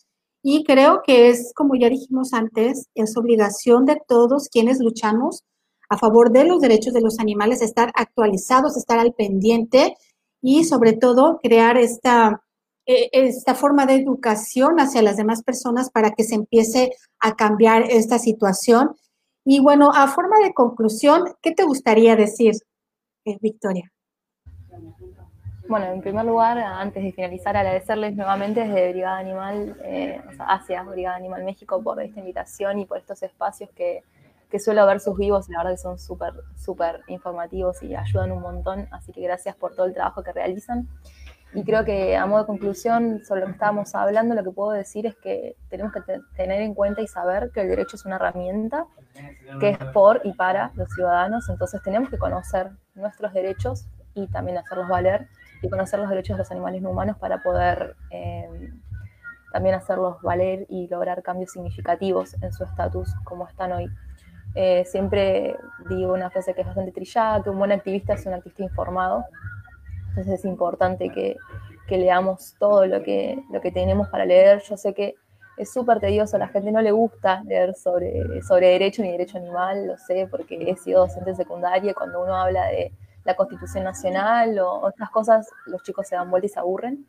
S1: Y creo que es, como ya dijimos antes, es obligación de todos quienes luchamos a favor de los derechos de los animales, estar actualizados, estar al pendiente y sobre todo crear esta, e, esta forma de educación hacia las demás personas para que se empiece a cambiar esta situación. Y bueno, a forma de conclusión, ¿qué te gustaría decir, eh, Victoria?
S3: Bueno, en primer lugar, antes de finalizar, agradecerles nuevamente desde Brigada Animal, eh, o hacia Brigada Animal México por esta invitación y por estos espacios que, que suelo ver sus vivos, la verdad que son súper, súper informativos y ayudan un montón, así que gracias por todo el trabajo que realizan. Y creo que a modo de conclusión sobre lo que estábamos hablando, lo que puedo decir es que tenemos que tener en cuenta y saber que el derecho es una herramienta que es por y para los ciudadanos, entonces tenemos que conocer nuestros derechos y también hacerlos valer y conocer los derechos de los animales no humanos para poder eh, también hacerlos valer y lograr cambios significativos en su estatus como están hoy. Eh, siempre digo una frase que es bastante trillada, que un buen activista es un activista informado. Entonces es importante que, leamos todo lo que, lo que tenemos para leer. Yo sé que es súper tedioso, a la gente no le gusta leer sobre, sobre derecho ni derecho animal, lo sé, porque he sido docente secundaria, cuando uno habla de la Constitución Nacional o otras cosas, los chicos se dan vuelta y se aburren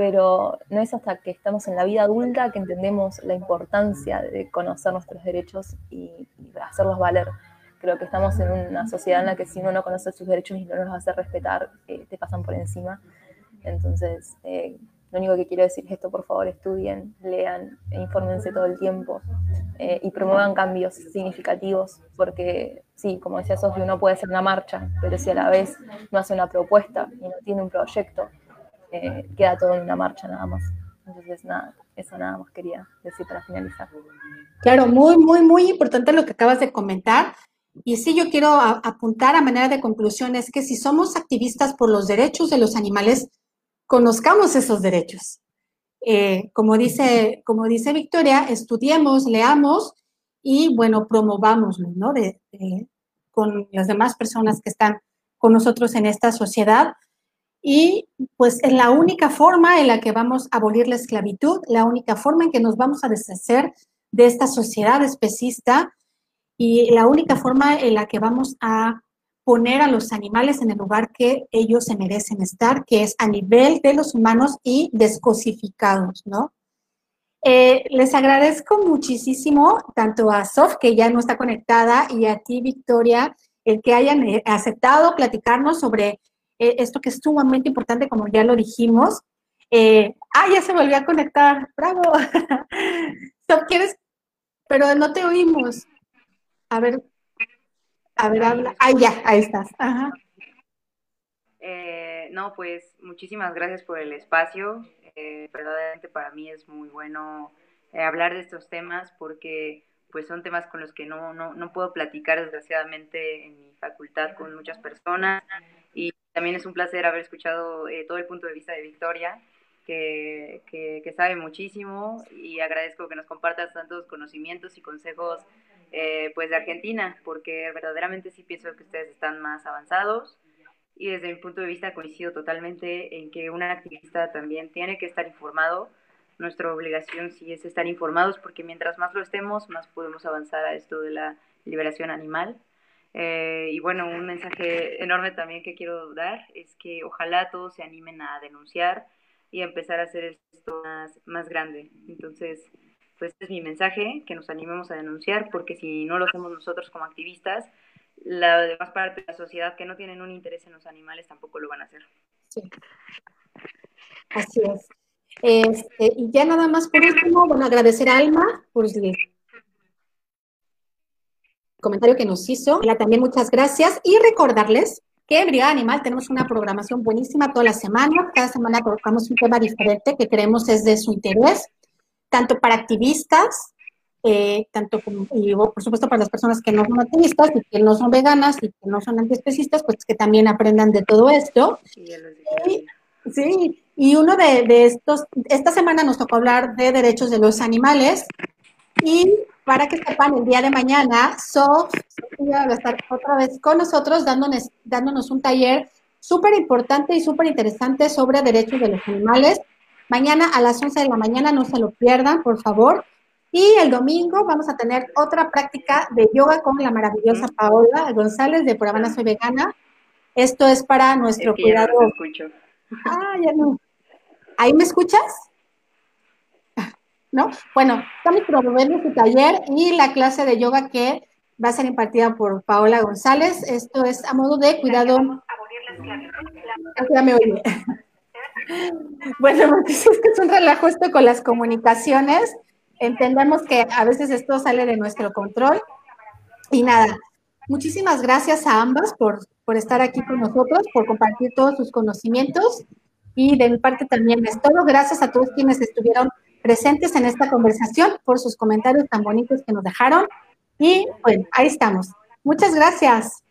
S3: pero no es hasta que estamos en la vida adulta que entendemos la importancia de conocer nuestros derechos y, hacerlos valer. Creo que estamos en una sociedad en la que si uno no conoce sus derechos y no los hace respetar, eh, te pasan por encima. Entonces, eh, lo único que quiero decir es esto, por favor, estudien, lean, e infórmense todo el tiempo eh, y promuevan cambios significativos, porque sí, como decía Sofía, uno puede hacer una marcha, pero si a la vez no hace una propuesta y no tiene un proyecto, eh, queda todo en una marcha nada más. Entonces, nada, eso nada más quería decir para finalizar.
S1: Claro, muy, muy, muy importante lo que acabas de comentar. Y sí, yo quiero apuntar a manera de conclusión es que si somos activistas por los derechos de los animales, conozcamos esos derechos. Eh, como, dice, como dice Victoria, estudiemos, leamos y, bueno, promovámoslo, ¿no? con las demás personas que están con nosotros en esta sociedad y pues es la única forma en la que vamos a abolir la esclavitud, la única forma en que nos vamos a deshacer de esta sociedad especista y la única forma en la que vamos a poner a los animales en el lugar que ellos se merecen estar, que es a nivel de los humanos y descosificados, ¿no? Eh, les agradezco muchísimo tanto a Sof, que ya no está conectada, y a ti, Victoria, el que hayan eh, aceptado platicarnos sobre eh, esto que es sumamente importante, como ya lo dijimos. Eh, ah, ya se volvió a conectar, bravo. ¿No quieres? Pero no te oímos. A ver, a ver, habla. Ah, ya, ahí estás.
S2: Eh, no, pues muchísimas gracias por el espacio. verdaderamente para mí es muy bueno hablar de estos temas porque pues son temas con los que no, no, no puedo platicar desgraciadamente en mi facultad con muchas personas y también es un placer haber escuchado eh, todo el punto de vista de Victoria, que, que, sabe muchísimo y agradezco que nos compartas tantos conocimientos y consejos eh, pues de Argentina, porque verdaderamente sí pienso que ustedes están más avanzados y desde mi punto de vista coincido totalmente en que un activista también tiene que estar informado. Nuestra obligación sí es estar informados porque mientras más lo estemos, más podemos avanzar a esto de la liberación animal. Eh, y bueno, un mensaje enorme también que quiero dar es que ojalá todos se animen a denunciar y a empezar a hacer esto más, más grande. Entonces, pues este es mi mensaje, que nos animemos a denunciar, porque si no lo hacemos nosotros como activistas, la demás parte de la sociedad que no tienen un interés en los animales tampoco lo van a hacer. Sí.
S1: Así es. Este, y ya nada más por último, bueno, agradecer a Alma por comentario que nos hizo. también muchas gracias y recordarles que en Brigada Animal tenemos una programación buenísima toda la semana. Cada semana colocamos un tema diferente que creemos es de su interés, tanto para activistas, eh, tanto como, y por supuesto para las personas que no son activistas y que no son veganas y que no son antiespecistas, pues que también aprendan de todo esto. Sí, y, uno de, de estos, esta semana nos tocó hablar de derechos de los animales y para que sepan, el día de mañana, Sof, va a estar otra vez con nosotros dándonos, dándonos un taller súper importante y súper interesante sobre derechos de los animales. Mañana a las 11 de la mañana, no se lo pierdan, por favor. Y el domingo vamos a tener otra práctica de yoga con la maravillosa Paola González de Por Habana Soy Vegana. Esto es para nuestro cuidado. Ah, ya no. ¿Ahí me escuchas? ¿No? Bueno, estamos promoviendo su taller y la clase de yoga que va a ser impartida por Paola González. Esto es a modo de cuidado. Bueno, es que es un relajo esto con las comunicaciones. Entendemos que a veces esto sale de nuestro control. Y nada, muchísimas gracias a ambas por, por estar aquí con nosotros, por compartir todos sus conocimientos. Y de mi parte también es todo. Gracias a todos quienes estuvieron presentes en esta conversación, por sus comentarios tan bonitos que nos dejaron. Y bueno, ahí estamos. Muchas gracias.